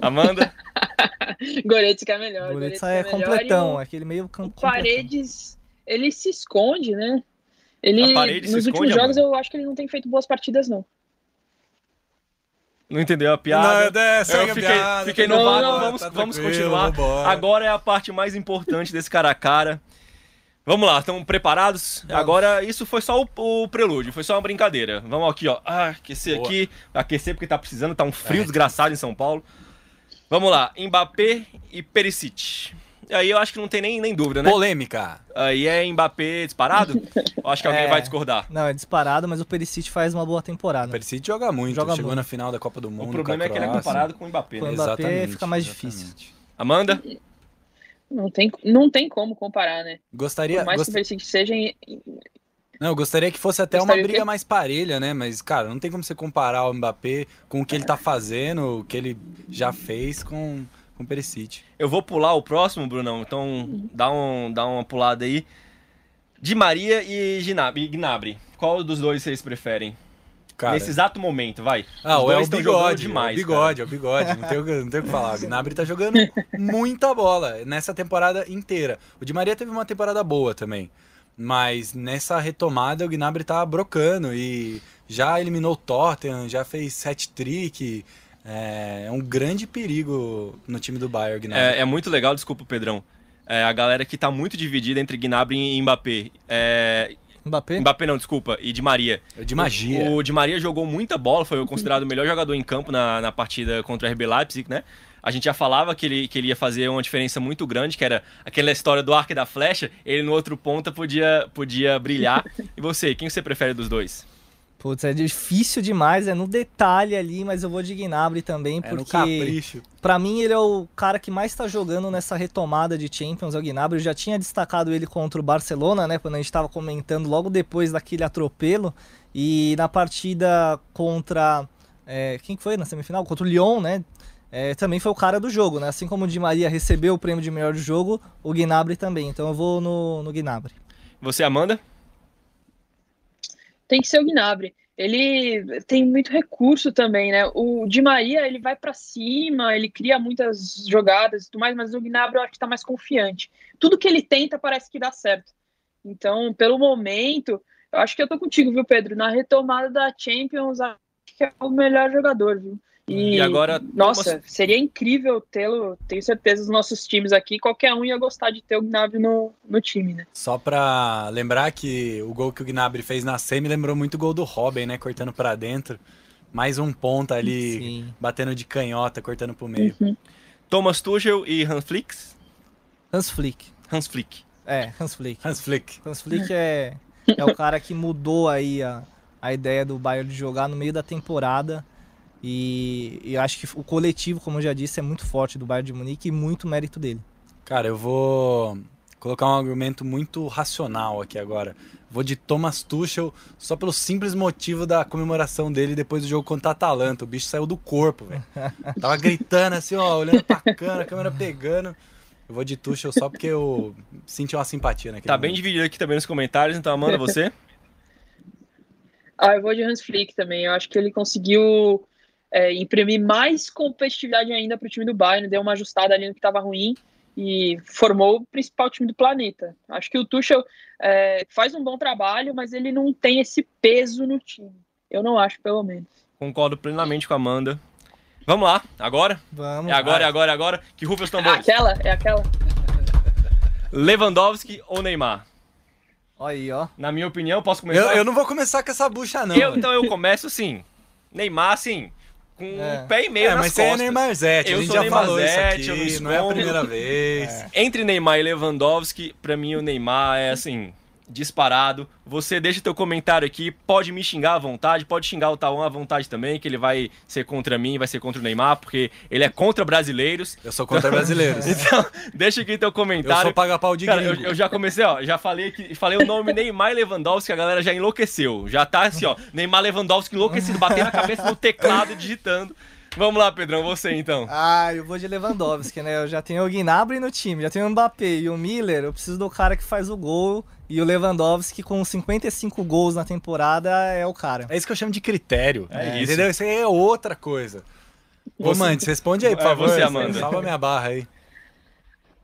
Amanda? Goretzka é melhor. Goretzka Goretzka é e completão, o- aquele meio campo. Paredes, ele se esconde, né? Ele, nos esconde, últimos jogos, amor? eu acho que ele não tem feito boas partidas, não. Não entendeu a piada? é, segue eu fiquei, piada, fiquei no não, vácuo, não, vamos, tá vamos continuar. vambora. Agora é a parte mais importante desse cara a cara. Vamos lá, estão preparados? Agora, isso foi só o, o prelúdio, foi só uma brincadeira. Vamos aqui, ó. Ah, aquecer Boa. aqui. Aquecer porque tá precisando, tá um frio desgraçado em São Paulo. Vamos lá, Mbappé e Perisic. Aí eu acho que não tem nem, nem dúvida, né? Polêmica. Aí é Mbappé disparado? Eu acho que alguém É. vai discordar. Não, é disparado, mas o Perisic faz uma boa O temporada. Perisic joga muito, Joga chegou muito. na final da Copa do Mundo. O problema com a é que ele é comparado com o Mbappé, Com né? o Mbappé Exatamente, fica mais exatamente. Amanda? Não tem, não tem como comparar, né? Gostaria, Por mais gost- que o Perisic seja em- Não, eu gostaria que fosse até uma Gostaria o briga quê? mais parelha, né? Mas, cara, não tem como você comparar o Mbappé com o que ele tá fazendo, o que ele já fez com, com o Perisic. Eu vou pular o próximo, Brunão, então dá, um, dá uma pulada aí. Di Maria e Gnabry. Qual dos dois vocês preferem? Cara, Nesse exato momento, vai. ah, Os é o bigode, demais, é o bigode, é o bigode, não tem, o que- falar. O Gnabry tá jogando muita bola nessa temporada inteira. O Di Maria teve uma temporada boa também, mas nessa retomada o Gnabry tá brocando e já eliminou o Tottenham, já fez hat-trick, é, é um grande perigo no time do Bayern, o Gnabry. É, é muito legal, desculpa, Pedrão. É, a galera que tá muito dividida entre Gnabry e Mbappé. É, Mbappé? Mbappé não, desculpa, e Di Maria. É de magia. O Di Maria jogou muita bola, foi considerado o melhor jogador em campo na, na partida contra o RB Leipzig, né? A gente já falava que ele, que ele ia fazer uma diferença muito grande, que era aquela história do arco e da flecha, ele no outro ponta podia, podia brilhar. E você, quem você prefere dos dois? Putz, é difícil demais, é no detalhe ali, mas eu vou de Gnabry também, É porque pra mim ele é o cara que mais tá jogando nessa retomada de Champions, é o Gnabry. Eu já tinha destacado ele contra o Barcelona, né, quando a gente tava comentando logo depois daquele atropelo. E na partida contra. é, quem que foi na semifinal? Contra o Lyon, né? é, também foi o cara do jogo, né? Assim como o Di Maria recebeu o prêmio de melhor do jogo, o Gnabry também. Então eu vou no, no Gnabry. Você, Amanda? Tem que ser o Gnabry. Ele tem muito recurso também, né? O Di Maria, ele vai para cima, ele cria muitas jogadas e tudo mais, mas o Gnabry eu acho que tá mais confiante. Tudo que ele tenta parece que dá certo. Então, pelo momento, eu acho que eu tô contigo, viu, Pedro? Na retomada da Champions, acho que é o melhor jogador, viu? E, E agora, nossa, Thomas- seria incrível tê-lo. Tenho certeza os nossos times aqui, qualquer um ia gostar de ter o Gnabry no, no time, né? Só pra lembrar que o gol que o Gnabry fez na semi lembrou muito o gol do Robin, né? Cortando pra dentro. Mais um ponta ali, Sim. batendo de canhota, cortando pro meio. Thomas Tuchel e Hans Flick? Hans Flick. Hans Flick. É, Hans Flick. Hans Flick. Hans Flick é, é o cara que mudou aí a, a ideia do Bayern de jogar no meio da temporada. E, e acho que o coletivo, como eu já disse, é muito forte do Bayern de Munique e muito mérito dele. Cara, eu vou colocar um argumento muito racional aqui agora. Vou de Thomas Tuchel só pelo simples motivo da comemoração dele depois do jogo contra a Atalanta. O bicho saiu do corpo, velho. Tava gritando assim, ó, olhando pra câmera, a câmera pegando. Eu vou de Tuchel só porque eu senti uma simpatia naquele Tá bem momento. dividido aqui também nos comentários, então Amanda, você? Ah, eu vou de Hans Flick também. Eu acho que ele conseguiu é, imprimir mais competitividade ainda para o time do Bayern, deu uma ajustada ali no que estava ruim e formou o principal time do planeta. Acho que o Tuchel é, faz um bom trabalho, mas ele não tem esse peso no time. Eu não acho, pelo menos. Concordo plenamente com a Amanda. Vamos lá, agora? Vamos. É agora, é agora, é agora. Que rufa os É tambores. aquela, é aquela. Lewandowski ou Neymar? Olha aí, ó. Na minha opinião, posso começar? Eu, eu não vou começar com essa bucha, não. Eu- então eu começo assim. Neymar, assim, com É. um pé e meio É, mas é costas. Neymar Zete, a Eu gente sou já Neymar falou isso Zete, não aqui, não é a primeira vez. Entre Neymar e Lewandowski, pra mim o Neymar é assim, disparado. Você deixa teu comentário aqui, pode me xingar à vontade, pode xingar o Tauan à vontade também, que ele vai ser contra mim, vai ser contra o Neymar, porque ele é contra brasileiros. Eu sou contra brasileiros. Então, deixa aqui teu Eu comentário. sou paga-pau de Cara, eu, eu já comecei, ó, já falei que falei o nome Neymar e Lewandowski, a galera já enlouqueceu. Já tá assim, ó, Neymar Lewandowski enlouquecido, batendo a cabeça no teclado digitando. Vamos lá, Pedrão, você então. Ah, eu vou de Lewandowski, né? Eu já tenho o Gnabry no time, já tenho o Mbappé e o Miller. Eu preciso do cara que faz o gol. E o Lewandowski, com 55 gols na temporada, é o cara. É isso que eu chamo de critério. É isso. Entendeu? Isso aí é outra coisa. Ô, Você- Mantes, responde aí, por É, favor. você, Amanda. Salva minha barra aí.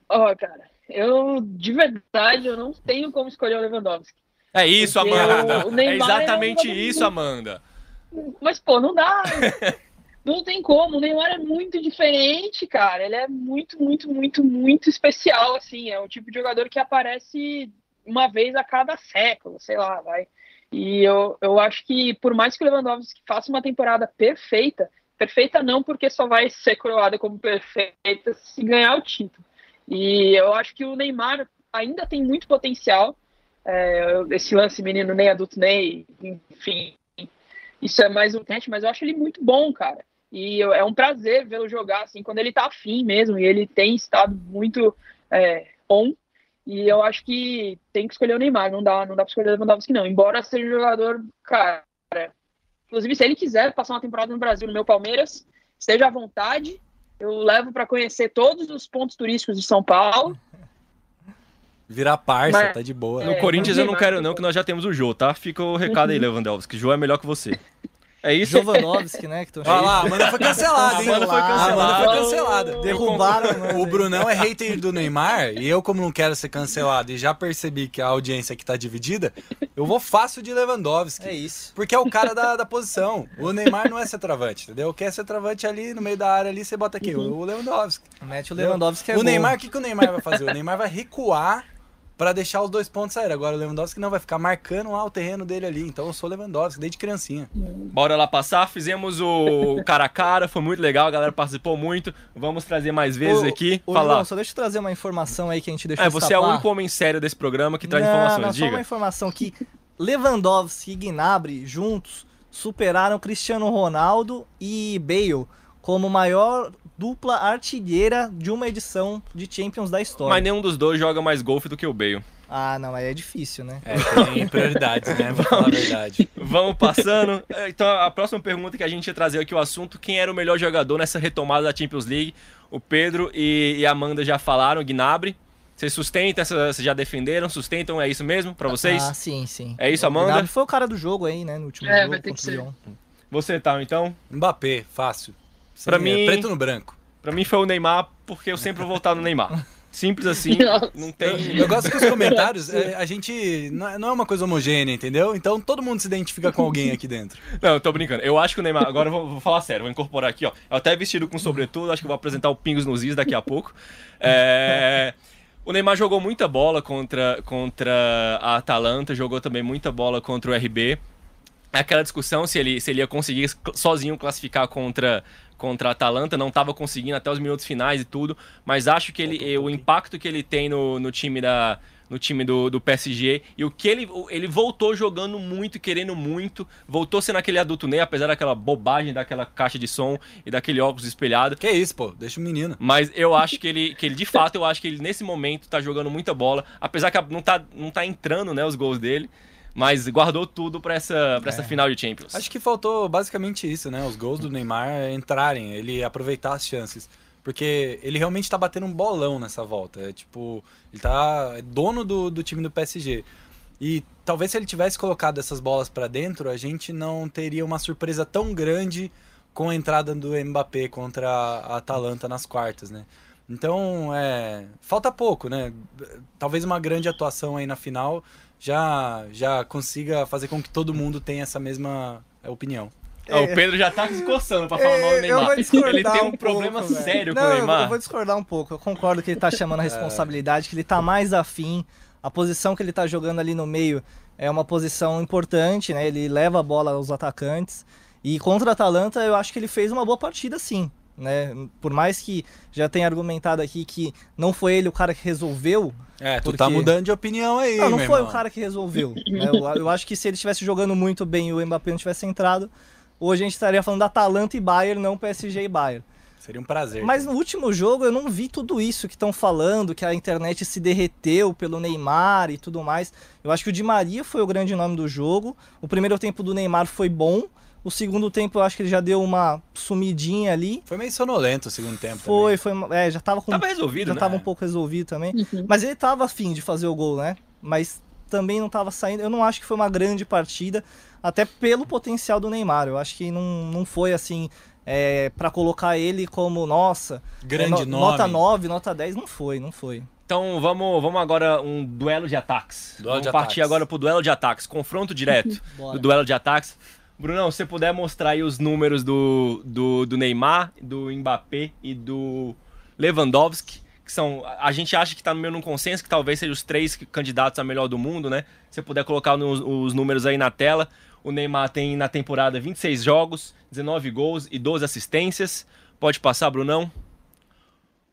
Ó, cara, eu de verdade eu não tenho como escolher o Lewandowski. É isso, Amanda. É Neymar exatamente é um- isso, Amanda. Mas, pô, não dá. não tem como. O Neymar é muito diferente, cara. Ele é muito, muito, muito, muito especial, assim. É o tipo de jogador que aparece uma vez a cada século, sei lá, vai. E eu, eu acho que, por mais que o Lewandowski faça uma temporada perfeita, perfeita não, porque só vai ser coroada como perfeita se ganhar o título. E eu acho que o Neymar ainda tem muito potencial. É, esse lance menino nem adulto nem, enfim, isso é mais um teste, mas eu acho ele muito bom, cara. E eu- é um prazer vê-lo jogar, assim, quando ele tá afim mesmo, e ele tem estado muito é, on. E eu acho que tem que escolher o Neymar, não dá, não dá pra escolher o Lewandowski, não. Embora seja um jogador, cara. Inclusive, se ele quiser passar uma temporada no Brasil, no meu Palmeiras, esteja à vontade. Eu levo para conhecer todos os pontos turísticos de São Paulo. Virar parça, Mas- tá de boa. No É, Corinthians eu não Neymar, quero não, que nós já temos o Jô, tá? Fica o recado aí, Lewandowski. Jô é melhor que você. É isso? Jovanovski, né? Que Olha lá, a Amanda foi cancelada, hein? A Amanda foi A Amanda cancelada. foi cancelada. Derrubaram, né? O Brunão é hater do Neymar e eu, como não quero ser cancelado e já percebi que a audiência aqui tá dividida, eu vou fácil de Lewandowski. É isso. Porque é o cara da, da posição. O Neymar não é centroavante, entendeu? Quer centroavante ali no meio da área ali, você bota aqui, o Lewandowski. Mete o Lewandowski que é o gol. Neymar, o que, que o Neymar vai fazer? O Neymar vai recuar pra deixar os dois pontos sair. Agora o Lewandowski não vai ficar marcando lá o terreno dele ali. Então eu sou Lewandowski desde criancinha. Bora lá passar. Fizemos o cara a cara, foi muito legal, a galera participou muito. Vamos trazer mais vezes Ô, aqui. ô, Falar. João, só deixa eu trazer uma informação aí que a gente deixou É, você é o escapar. único homem sério desse programa que traz não, informações. Não, só Diga. uma informação que Lewandowski e Gnabry juntos superaram Cristiano Ronaldo e Bale como maior dupla artilheira de uma edição de Champions da história. Mas nenhum dos dois joga mais golfe do que o Bale. Ah, não, aí é difícil, né? É, tem prioridades, né? Vou falar a verdade. Vamos passando. É, Então, a próxima pergunta que a gente ia trazer aqui o assunto: quem era o melhor jogador nessa retomada da Champions League? O Pedro e, e a Amanda já falaram, Gnabry. Vocês sustentam, vocês já defenderam, sustentam, é isso mesmo pra vocês? Ah, sim, sim. É isso, O Amanda? Gnabry foi o cara do jogo aí, né, no último É, jogo vai ter que o ser. Você tá, então? Mbappé, fácil. Pra Sim, mim- É preto no branco. Pra mim foi o Neymar, porque eu sempre vou votar no Neymar. Simples assim, não Eu, tem. eu gosto que os comentários, é, a gente não é, não é uma coisa homogênea, entendeu? Então todo mundo se identifica com alguém aqui dentro. Não, eu tô brincando. Eu acho que o Neymar. Agora eu vou, vou falar sério, vou incorporar aqui, ó. Eu até vestido com sobretudo, acho que eu vou apresentar o Pingos nos Is daqui a pouco. É, O Neymar jogou muita bola contra, contra a Atalanta, jogou também muita bola contra o RB. É aquela discussão se ele, se ele ia conseguir sozinho classificar contra, contra a Atalanta, não estava conseguindo até os minutos finais e tudo, mas acho que ele, o impacto que ele tem no, no time da no time do, do PSG e o que ele ele voltou jogando muito, querendo muito, voltou sendo aquele adulto Ney, apesar daquela bobagem daquela caixa de som e daquele óculos espelhado. Que isso, pô, deixa o menino. Mas eu acho que ele, que ele, de fato, eu acho que ele nesse momento tá jogando muita bola. Apesar que não tá, não tá entrando, né, os gols dele. Mas guardou tudo pra essa, pra essa final de Champions. Acho que faltou basicamente isso, né? Os gols do Neymar entrarem, ele aproveitar as chances. Porque ele realmente tá batendo um bolão nessa volta. É tipo, ele tá é dono do, do time do PSG. E talvez se ele tivesse colocado essas bolas pra dentro, a gente não teria uma surpresa tão grande com a entrada do Mbappé contra a Atalanta nas quartas, né? Então, é, falta pouco, né? Talvez uma grande atuação aí na final já já consiga fazer com que todo mundo tenha essa mesma é, opinião. Ó, o Pedro já tá se coçando pra falar mal do É, Neymar. Eu vou discordar ele tem um, pouco, problema velho. sério Não, com o Neymar. Eu vou discordar um pouco. Eu concordo que ele tá chamando a responsabilidade, que ele tá mais afim. A posição que ele tá jogando ali no meio é uma posição importante, né? Ele leva a bola aos atacantes. E contra a Atalanta, eu acho que ele fez uma boa partida, sim. Né? Por mais que já tenha argumentado aqui que não foi ele o cara que resolveu, É, tu Porque- tá mudando de opinião aí, não, não foi irmão. o cara que resolveu. né? Eu, eu acho que se ele estivesse jogando muito bem e o Mbappé não tivesse entrado, hoje a gente estaria falando da Atalanta e Bayern, não PSG e Bayern. Seria um prazer. Mas no último jogo eu não vi tudo isso que estão falando, que a internet se derreteu pelo Neymar e tudo mais. Eu acho que o Di Maria foi o grande nome do jogo. O primeiro tempo do Neymar foi bom. O segundo tempo eu acho que ele já deu uma sumidinha ali. Foi meio sonolento o segundo tempo. Foi, foi, é, já tava com Tava resolvido, já né? tava um pouco resolvido também. Mas ele tava afim de fazer o gol, né? Mas também não tava saindo. Eu não acho que foi uma grande partida, até pelo potencial do Neymar. Eu acho que não, não foi assim. É, para colocar ele como, nossa, Grande é, no- nome. nota 9, nota 10, não foi, não foi. Então vamos, vamos agora um duelo de ataques. Duelo vamos de partir ataques. agora pro duelo de ataques, confronto direto do duelo de ataques. Brunão, se você puder mostrar aí os números do, do, do Neymar, do Mbappé e do Lewandowski, que são. A gente acha que tá no meio num consenso, que talvez sejam os três candidatos a melhor do mundo, né? Se você puder colocar nos- os números aí na tela. O Neymar tem na temporada 26 jogos, 19 gols e 12 assistências. Pode passar, Brunão.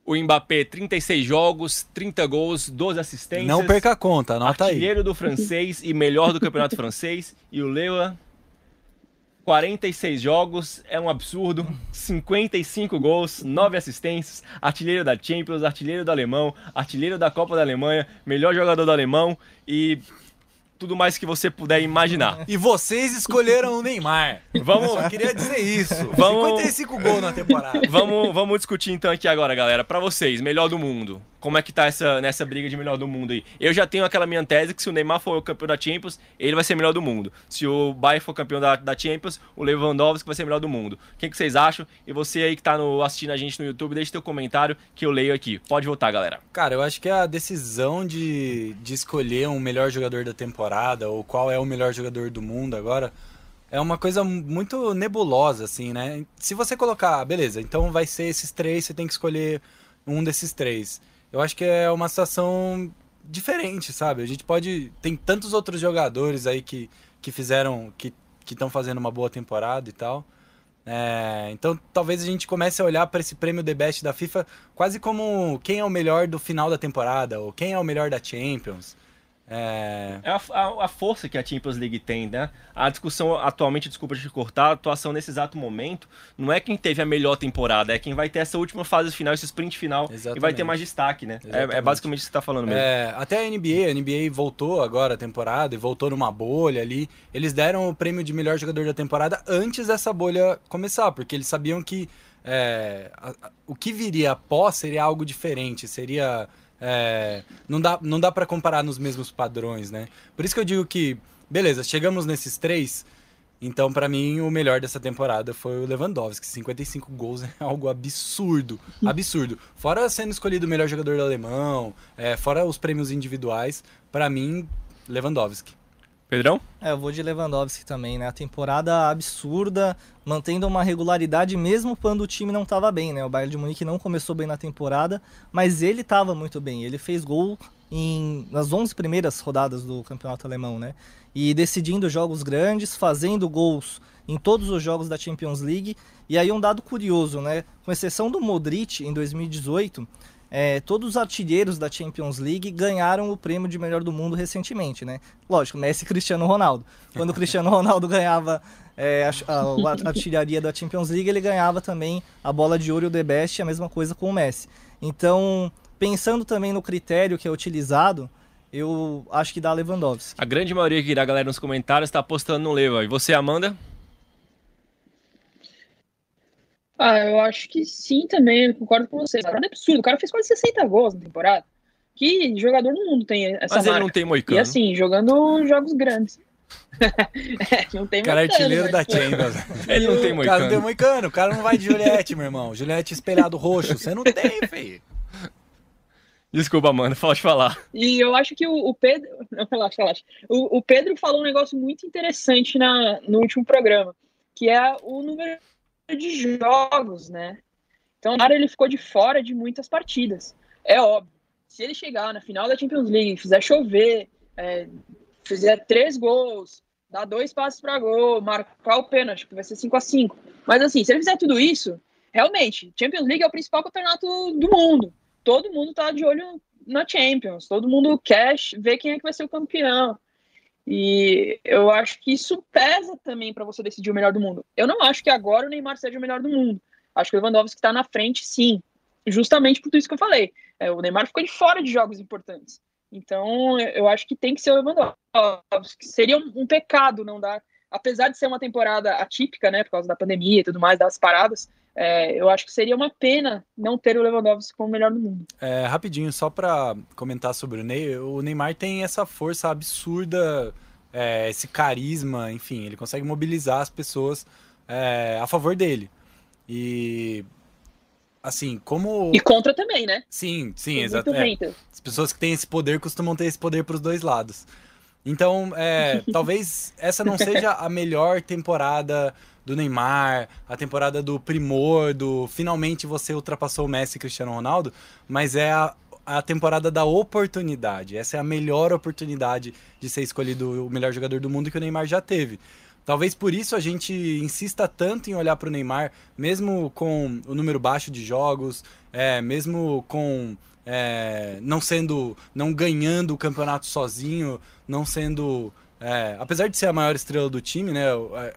O Mbappé, 36 jogos, 30 gols, 12 assistências. Não perca a conta, anota aí. Artilheiro do francês e melhor do campeonato francês. E o Lewa, 46 jogos, é um absurdo. 55 gols, 9 assistências. Artilheiro da Champions, artilheiro do alemão, artilheiro da Copa da Alemanha, melhor jogador do alemão e tudo mais que você puder imaginar. E vocês escolheram o Neymar. Vamos- Só queria dizer isso. Vamos- 55 gols na temporada. Vamos, vamos discutir então aqui agora, galera. Pra vocês, melhor do mundo. Como é que tá essa, nessa briga de melhor do mundo aí. Eu já tenho aquela minha tese que se o Neymar for o campeão da Champions, ele vai ser melhor do mundo. Se o Bayern for campeão da, da Champions, o Lewandowski vai ser melhor do mundo. O que, que vocês acham? E você aí que tá no, assistindo a gente no YouTube, deixe teu comentário que eu leio aqui. Pode votar, galera. Cara, eu acho que a decisão de, de escolher um melhor jogador da temporada ou qual é o melhor jogador do mundo agora é uma coisa muito nebulosa, assim, né? Se você colocar, beleza, então vai ser esses três, você tem que escolher um desses três. Eu acho que é uma situação diferente, sabe? A gente pode. Tem tantos outros jogadores aí que, que fizeram. que estão fazendo uma boa temporada e tal. É, então talvez a gente comece a olhar para esse prêmio The Best da FIFA quase como quem é o melhor do final da temporada, ou quem é o melhor da Champions. É, é a, a, a, força que a Champions League tem, né? A discussão atualmente, desculpa te cortar, a atuação nesse exato momento não é quem teve a melhor temporada, é quem vai ter essa última fase final, esse sprint final Exatamente. e vai ter mais destaque, né? É, é, basicamente o que você está falando mesmo. É, até a NBA, a NBA voltou agora a temporada e voltou numa bolha ali. Eles deram o prêmio de melhor jogador da temporada antes dessa bolha começar, porque eles sabiam que é, a, o que viria após seria algo diferente, seria é, não dá, não dá para comparar nos mesmos padrões, né? Por isso que eu digo que, beleza, chegamos nesses três. Então, para mim, o melhor dessa temporada foi o Lewandowski. 55 gols é algo absurdo. Absurdo. Fora sendo escolhido o melhor jogador do alemão, é, fora os prêmios individuais, para mim, Lewandowski. Pedrão? É, eu vou de Lewandowski também, né? A temporada absurda, mantendo uma regularidade mesmo quando o time não estava bem, né? O Bayern de Munique não começou bem na temporada, mas ele estava muito bem. Ele fez gol em, nas 11 primeiras rodadas do campeonato alemão, né? E decidindo jogos grandes, fazendo gols em todos os jogos da Champions League. E aí um dado curioso, né? Com exceção do Modric em 2018, é, todos os artilheiros da Champions League ganharam o prêmio de melhor do mundo recentemente, né? Lógico, Messi e Cristiano Ronaldo. Quando o Cristiano Ronaldo ganhava é, a, a, a, artilharia da Champions League, ele ganhava também a bola de ouro e o The Best, a mesma coisa com o Messi. Então, pensando também no critério que é utilizado, eu acho que dá Lewandowski. A grande maioria que da galera nos comentários está apostando no Leva. E você, Amanda? Ah, eu acho que sim também, concordo com vocês. É absurdo, o cara fez quase 60 gols na temporada. Que jogador no mundo tem essa Mas marca. ele não tem moicano. E assim, jogando jogos grandes. é, não tem cara é artilheiro da Champions. ele não tem moicano. O cara não tem moicano, o cara não vai de Juliette, meu irmão. Juliette espelhado roxo, você não tem, feio. Desculpa, mano, pode falar. E eu acho que o, o Pedro. Não, relaxa, relaxa. O, o Pedro falou um negócio muito interessante na, no último programa, que é o número de jogos, né? Então, o ele ficou de fora de muitas partidas. É óbvio. Se ele chegar na final da Champions League, fizer chover, é, fizer três gols, dar dois passos para gol, marcar o pênalti, que vai ser 5 a 5 Mas assim, se ele fizer tudo isso, realmente, Champions League é o principal campeonato do mundo. Todo mundo tá de olho na Champions, todo mundo quer ver quem é que vai ser o campeão. E eu acho que isso pesa também para você decidir o melhor do mundo. Eu não acho que agora o Neymar seja o melhor do mundo. Acho que o Lewandowski está na frente, sim. Justamente por tudo isso que eu falei. É, o Neymar ficou de fora de jogos importantes. Então, eu acho que tem que ser o Lewandowski. Seria um, um pecado não dar. Apesar de ser uma temporada atípica, né, por causa da pandemia e tudo mais, das paradas, é, eu acho que seria uma pena não ter o Lewandowski como o melhor do mundo. É, rapidinho, só para comentar sobre o Ney, o Neymar tem essa força absurda, é, esse carisma, enfim, ele consegue mobilizar as pessoas é, a favor dele. E assim, como. E contra também, né? Sim, sim, exatamente. É, as pessoas que têm esse poder costumam ter esse poder para os dois lados. Então, é, talvez essa não seja a melhor temporada do Neymar, a temporada do primor, do finalmente você ultrapassou o Messi e Cristiano Ronaldo, mas é a, a temporada da oportunidade. Essa é a melhor oportunidade de ser escolhido o melhor jogador do mundo que o Neymar já teve. Talvez por isso a gente insista tanto em olhar para o Neymar, mesmo com o número baixo de jogos, é, mesmo com é, não sendo, não ganhando o campeonato sozinho, não sendo é, apesar de ser a maior estrela do time, né,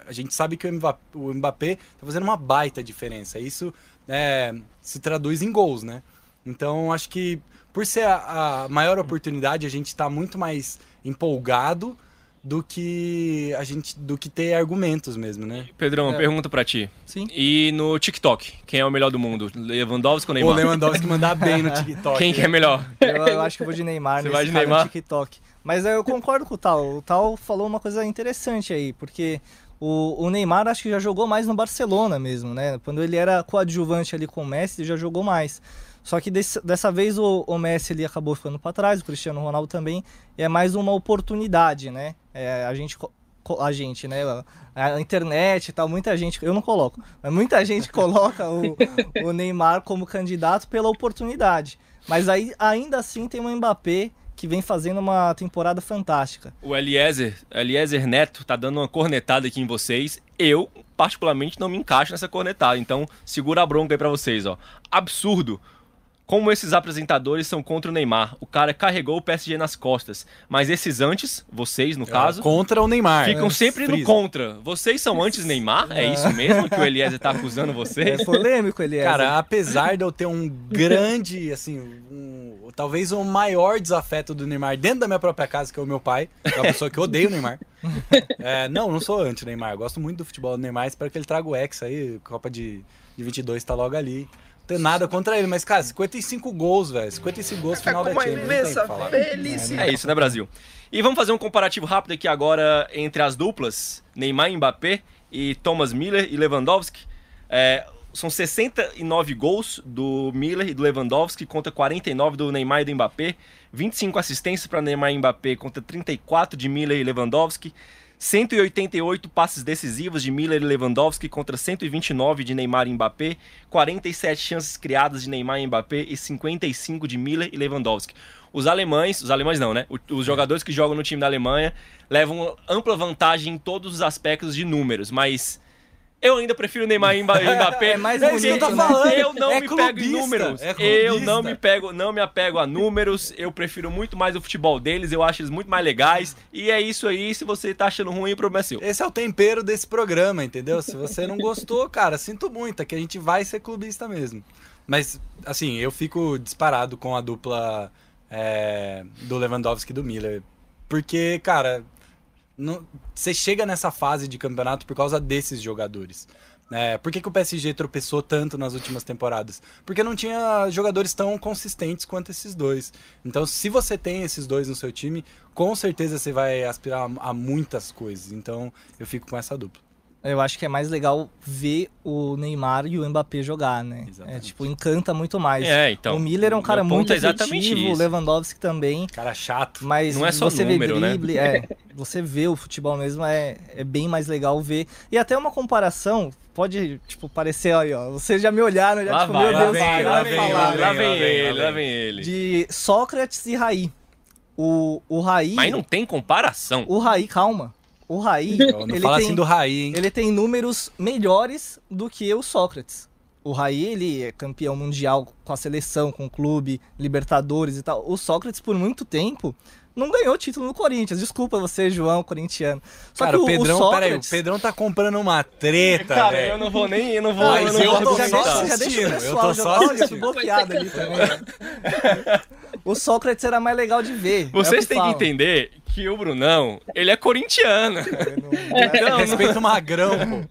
a, gente sabe que o Mbappé, o Mbappé tá fazendo uma baita diferença. Isso é, se traduz em gols, né? Então, acho que por ser a, a maior oportunidade, a gente está muito mais empolgado do que a gente do que ter argumentos mesmo, né? Pedrão, É. pergunta pra ti. Sim. E no TikTok, quem é o melhor do mundo? Lewandowski ou O Neymar? Lewandowski mandar bem no TikTok. Quem que é melhor? Eu, eu acho que eu vou de Neymar Você nesse vai de caso no Neymar? TikTok. Mas eu concordo com o Tal. O Tal falou uma coisa interessante aí, porque o, o Neymar acho que já jogou mais no Barcelona mesmo, né? Quando ele era coadjuvante ali com o Messi, ele já jogou mais. Só que desse- dessa vez o, o Messi ele acabou ficando para trás, o Cristiano Ronaldo também. É mais uma oportunidade, né? É, a gente a gente, né? A internet e tal, muita gente, eu não coloco, mas muita gente coloca o, o Neymar como candidato pela oportunidade. Mas aí ainda assim tem o Mbappé que vem fazendo uma temporada fantástica. O Eliezer, Eliezer Neto tá dando uma cornetada aqui em vocês. Eu, particularmente, não me encaixo nessa cornetada. Então, segura a bronca aí pra vocês, ó. Absurdo. Como esses apresentadores são contra o Neymar. O cara carregou o PSG nas costas. Mas esses antes, vocês, no caso, contra o Neymar. ficam né? sempre no Frisa. contra. Vocês são antes Neymar? É isso mesmo que o Eliezer tá acusando vocês? É polêmico é. Cara, apesar de eu ter um grande, assim, um- talvez o maior desafeto do Neymar dentro da minha própria casa, que é o meu pai, que é uma pessoa que odeia o Neymar. É, não, não sou anti-Neymar, gosto muito do futebol do Neymar, espero que ele traga o Hexa aí, Copa de, de 22 tá logo ali. Não tenho nada contra ele, mas, cara, 55 gols, velho, 55 gols final da Champions, tem que falar. É isso, né, Brasil? E vamos fazer um comparativo rápido aqui agora entre as duplas, Neymar e Mbappé, e Thomas Miller e Lewandowski. É, são 69 gols do Miller e do Lewandowski contra 49 do Neymar e do Mbappé. 25 assistências para Neymar e Mbappé contra 34 de Miller e Lewandowski. 188 passes decisivos de Miller e Lewandowski contra 129 de Neymar e Mbappé, 47 chances criadas de Neymar e Mbappé e 55 de Miller e Lewandowski. Os alemães, os alemães não, né? Os jogadores que jogam no time da Alemanha levam ampla vantagem em todos os aspectos de números, mas eu ainda prefiro Neymar e Mba- Mbappé. É mais porque bonito, né? falando. Eu não É me pego em clubista, números. é eu clubista. não me pego, não me apego a números. Eu prefiro muito mais o futebol deles. Eu acho eles muito mais legais. E é isso aí. Se você tá achando ruim, o problema é seu. Esse é o tempero desse programa, entendeu? Se você não gostou, cara, sinto muito, é que a gente vai ser clubista mesmo. Mas, assim, eu fico disparado com a dupla é, do Lewandowski e do Miller. Porque, cara, não- você chega nessa fase de campeonato por causa desses jogadores. É, por que, que o PSG tropeçou tanto nas últimas temporadas? Porque não tinha jogadores tão consistentes quanto esses dois. Então, se você tem esses dois no seu time, com certeza você vai aspirar a muitas coisas. Então, eu fico com essa dupla. Eu acho que é mais legal ver o Neymar e o Mbappé jogar, né? É, Exatamente. tipo, encanta muito mais. É, então. o Miller é um cara muito é exatamente efetivo, o isso. Lewandowski também. Cara chato. Mas Não é só você número, vê né? drible, é, você vê o futebol mesmo, é, é bem mais legal ver. E até uma comparação, pode, tipo, parecer aí, ó. Vocês já me olharam, já, Lá tipo, vai, meu lá Deus, vem, o que lá vai vem, falar? lá vem lá vem, ele, lá lá vem ele. De Sócrates e Raí. O, o Raí. Mas não tem comparação. O Raí, calma. O Raí, Não ele, fala tem, assim do Raí, hein? ele tem números melhores do que o Sócrates. O Raí, ele é campeão mundial com a seleção, com o clube, Libertadores e tal. O Sócrates, por muito tempo, não ganhou título no Corinthians. Desculpa você, João, corintiano. Só Cara, que o Pedrão, Sócrates... peraí, o Pedrão tá comprando uma treta, Cara, velho. eu não vou nem. Eu não vou. Mas eu não eu vou tô já, só deixa, já deixa o eu pessoal tô já- só Olha, eu fui assistindo. bloqueado ali também. o Sócrates era mais legal de ver. é Vocês têm que entender que o Brunão, ele é corintiano. Eu não- Não, Respeita o magrão, pô.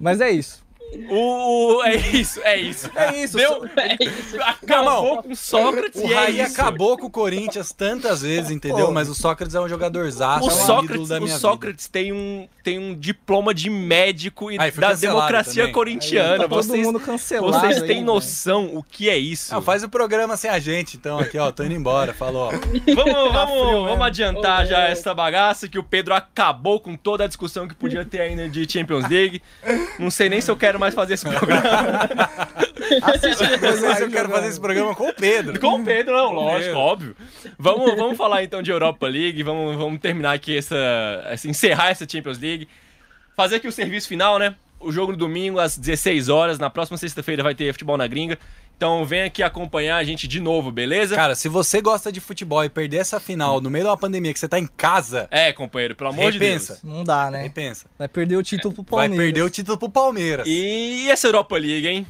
Mas é isso. O, o- é isso, é isso. É isso. Deu, É isso. acabou com Sócrates O e é Raí isso. acabou com o Corinthians tantas vezes, entendeu? Pô. Mas o Sócrates é um jogador zaço, O é um Sócrates, da o Sócrates tem, um, tem um diploma de médico e Ah, e foi da democracia também. corintiana. Tá todo vocês mundo cancelado. vocês aí, têm né? noção o que é isso? faz o programa sem a gente, então, aqui, ó. Tô indo embora. Falou, ó. Vamos, vamos, vamos adiantar Ô, já essa bagaça que o Pedro acabou com toda a discussão que podia ter ainda de Champions League. Não sei nem se eu quero mais fazer esse programa. Assiste depois eu quero fazer esse programa com o Pedro. Com o Pedro, não, lógico, Pedro. óbvio. Vamos, vamos falar então de Europa League, vamos, vamos terminar aqui essa, essa. encerrar essa Champions League. Fazer aqui o serviço final, né? O jogo no domingo às 16 horas. Na próxima sexta-feira vai ter futebol na gringa. Então vem aqui acompanhar a gente de novo, beleza? Cara, se você gosta de futebol e perder essa final no meio de uma pandemia que você tá em casa, É, companheiro, pelo amor de repensa. Deus. Não dá, né? Repensa. Vai perder o título pro Vai Palmeiras. perder o título pro Palmeiras. E essa Europa League, hein?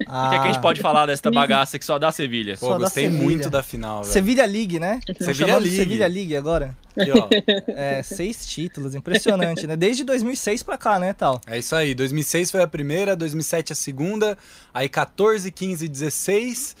O que, é que a gente pode falar desta bagaça que só dá Sevilha? Pô, Só da gostei Sevilha. muito da final, velho. Sevilha League, né? Sevilha League. Sevilha League agora. Aqui, ó. É, seis títulos, impressionante, né? Desde 2006 pra cá, né, tal? É isso aí. 2006 foi a primeira, 2007 a segunda, aí 14, 15, 16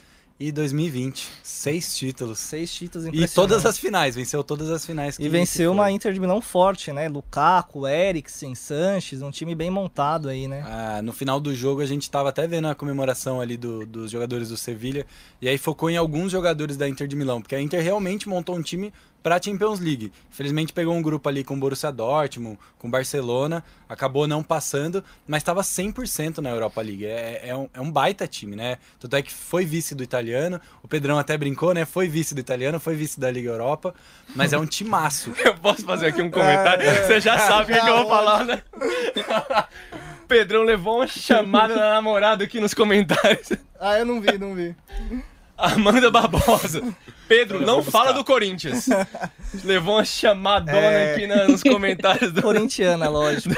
e 2020. Seis títulos. Seis títulos E todas as finais, venceu todas as finais. que- E venceu uma. Inter de Milão forte, né? Lukaku, Eriksen, Sanches, um time bem montado aí, né? Ah, no final do jogo a gente tava até vendo a comemoração ali do- dos jogadores do Sevilha e aí focou em alguns jogadores da Inter de Milão, porque a Inter realmente montou um time para Champions League. Infelizmente pegou um grupo ali com Borussia Dortmund, com Barcelona, acabou não passando, mas estava 100% na Europa League. É, é um, é um baita time, né? Tanto é que foi vice do italiano, o Pedrão até brincou, né? Foi vice do italiano, foi vice da Liga Europa, mas é um timaço. Eu posso fazer aqui um comentário? Você já sabe o que, que eu vou falar, né? Pedrão levou uma chamada da namorada aqui nos comentários. Ah, eu não vi, não vi. Amanda Barbosa. Pedro, não fala do Corinthians. Levou uma chamadona É. aqui na- nos comentários do. Corintiana, lógico.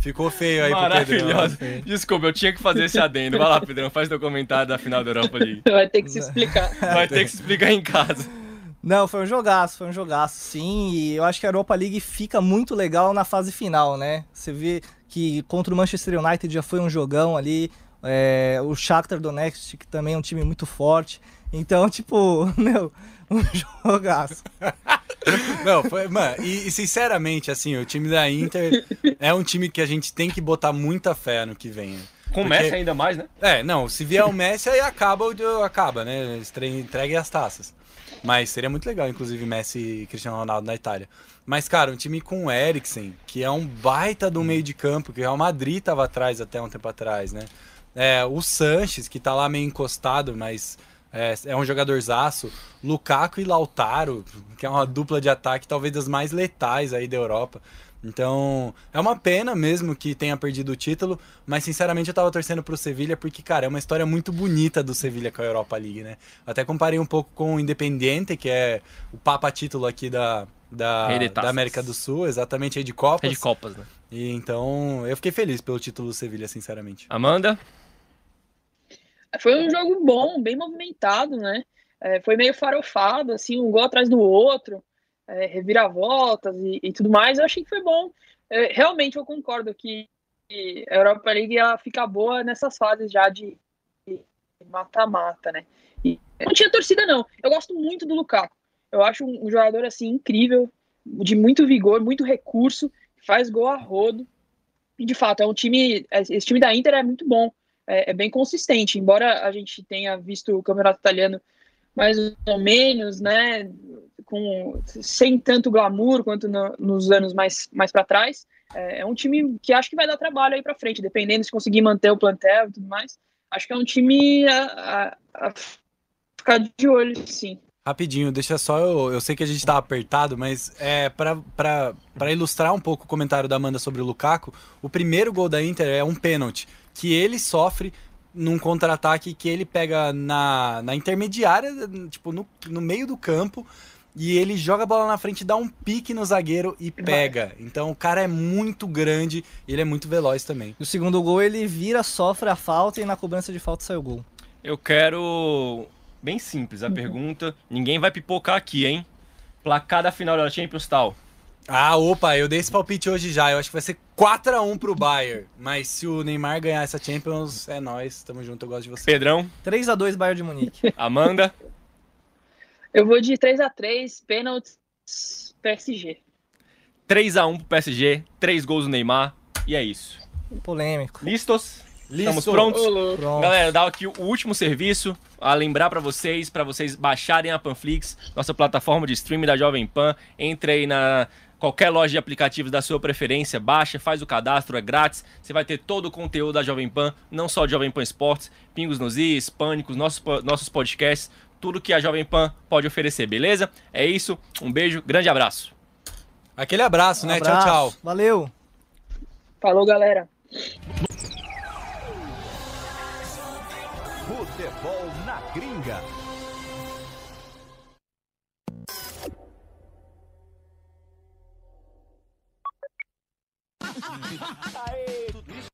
Ficou feio aí pro. Maravilhosa. Desculpa, eu tinha que fazer esse adendo. Vai lá, Pedrão, faz teu comentário da final da Europa League. Vai ter que se explicar. Vai ter que se explicar em casa. Não, foi um jogaço, foi um jogaço, sim. E eu acho que a Europa League fica muito legal na fase final, né? Você vê que contra o Manchester United já foi um jogão ali. É, o Shakhtar Donetsk, que também é um time muito forte. Então, tipo, meu, um jogaço. Não, foi, mano, e, e sinceramente, assim, o time da Inter é um time que a gente tem que botar muita fé no que vem. né? Começa Porque- ainda mais, né? É, não, se vier o Messi, aí acaba, o- acaba, né? Entregue as taças. Mas seria muito legal, inclusive, Messi e Cristiano Ronaldo na Itália. Mas, cara, um time com o Eriksen, que é um baita do meio de campo, que o Real Madrid tava atrás até um tempo atrás, né? É, o Sanches, que tá lá meio encostado, mas é, é um jogadorzaço. Lukaku e Lautaro, que é uma dupla de ataque talvez das mais letais aí da Europa. Então, é uma pena mesmo que tenha perdido o título, mas sinceramente eu tava torcendo pro Sevilha porque, cara, é uma história muito bonita do Sevilha com a Europa League, né? Até comparei um pouco com o Independiente, que é o papa título aqui da, da, da. América do Sul, exatamente aí de Copas. É de Copas, né? E então, eu fiquei feliz pelo título do Sevilha, sinceramente. Amanda? Foi um jogo bom, bem movimentado, né? É, foi meio farofado, assim, um gol atrás do outro, é, reviravoltas e, e tudo mais. Eu achei que foi bom. É, realmente eu concordo que a Europa League ela fica boa nessas fases já de mata-mata, né? E não tinha torcida, não. Eu gosto muito do Lukaku. Eu acho um, jogador assim incrível, de muito vigor, muito recurso, faz gol a rodo. E de fato, é um time. Esse time da Inter é muito bom é, é bem consistente, embora a gente tenha visto o campeonato italiano mais ou menos, né, com sem tanto glamour quanto no- nos anos mais, mais para trás, é, é um time que acho que vai dar trabalho aí para frente, dependendo se conseguir manter o plantel e tudo mais. Acho que é um time a, a- a ficar de olho, sim. Rapidinho, deixa só eu. Eu sei que a gente tá apertado, mas é pra ilustrar um pouco o comentário da Amanda sobre o Lukaku, o primeiro gol da Inter é um pênalti que ele sofre num contra-ataque que ele pega na, na intermediária, tipo, no, no meio do campo. E ele joga a bola na frente, dá um pique no zagueiro e pega. Então o cara é muito grande e ele é muito veloz também. No segundo gol ele vira, sofre a falta e na cobrança de falta sai o gol. Eu quero. Bem simples a pergunta. Ninguém vai pipocar aqui, hein? Placar da final da Champions tal. Ah, opa, eu dei esse palpite hoje já. Eu acho que vai ser 4x1 pro Bayern. Mas se o Neymar ganhar essa Champions, é nóis. Tamo junto, eu gosto de você. Pedrão, 3 a 2 Bayern de Munique. Amanda, Eu vou de 3 a 3 pênaltis PSG. 3x1 pro PSG, 3 gols do Neymar. E é isso. Polêmico. Listos? Estamos Listo. prontos? Pronto. Galera, dá aqui o último serviço a lembrar pra vocês, pra vocês baixarem a Panflix, nossa plataforma de streaming da Jovem Pan. Entre aí na qualquer loja de aplicativos da sua preferência, baixa, faz o cadastro, é grátis. Você vai ter todo o conteúdo da Jovem Pan, não só de Jovem Pan Esportes, Pingos nos Is, Pânicos, nossos, nossos podcasts, tudo que a Jovem Pan pode oferecer, beleza? É isso, um beijo, grande abraço. Aquele abraço, né? Abraço. Tchau, tchau. Valeu. Falou, galera. Futebol na gringa. Aê! Tudo isso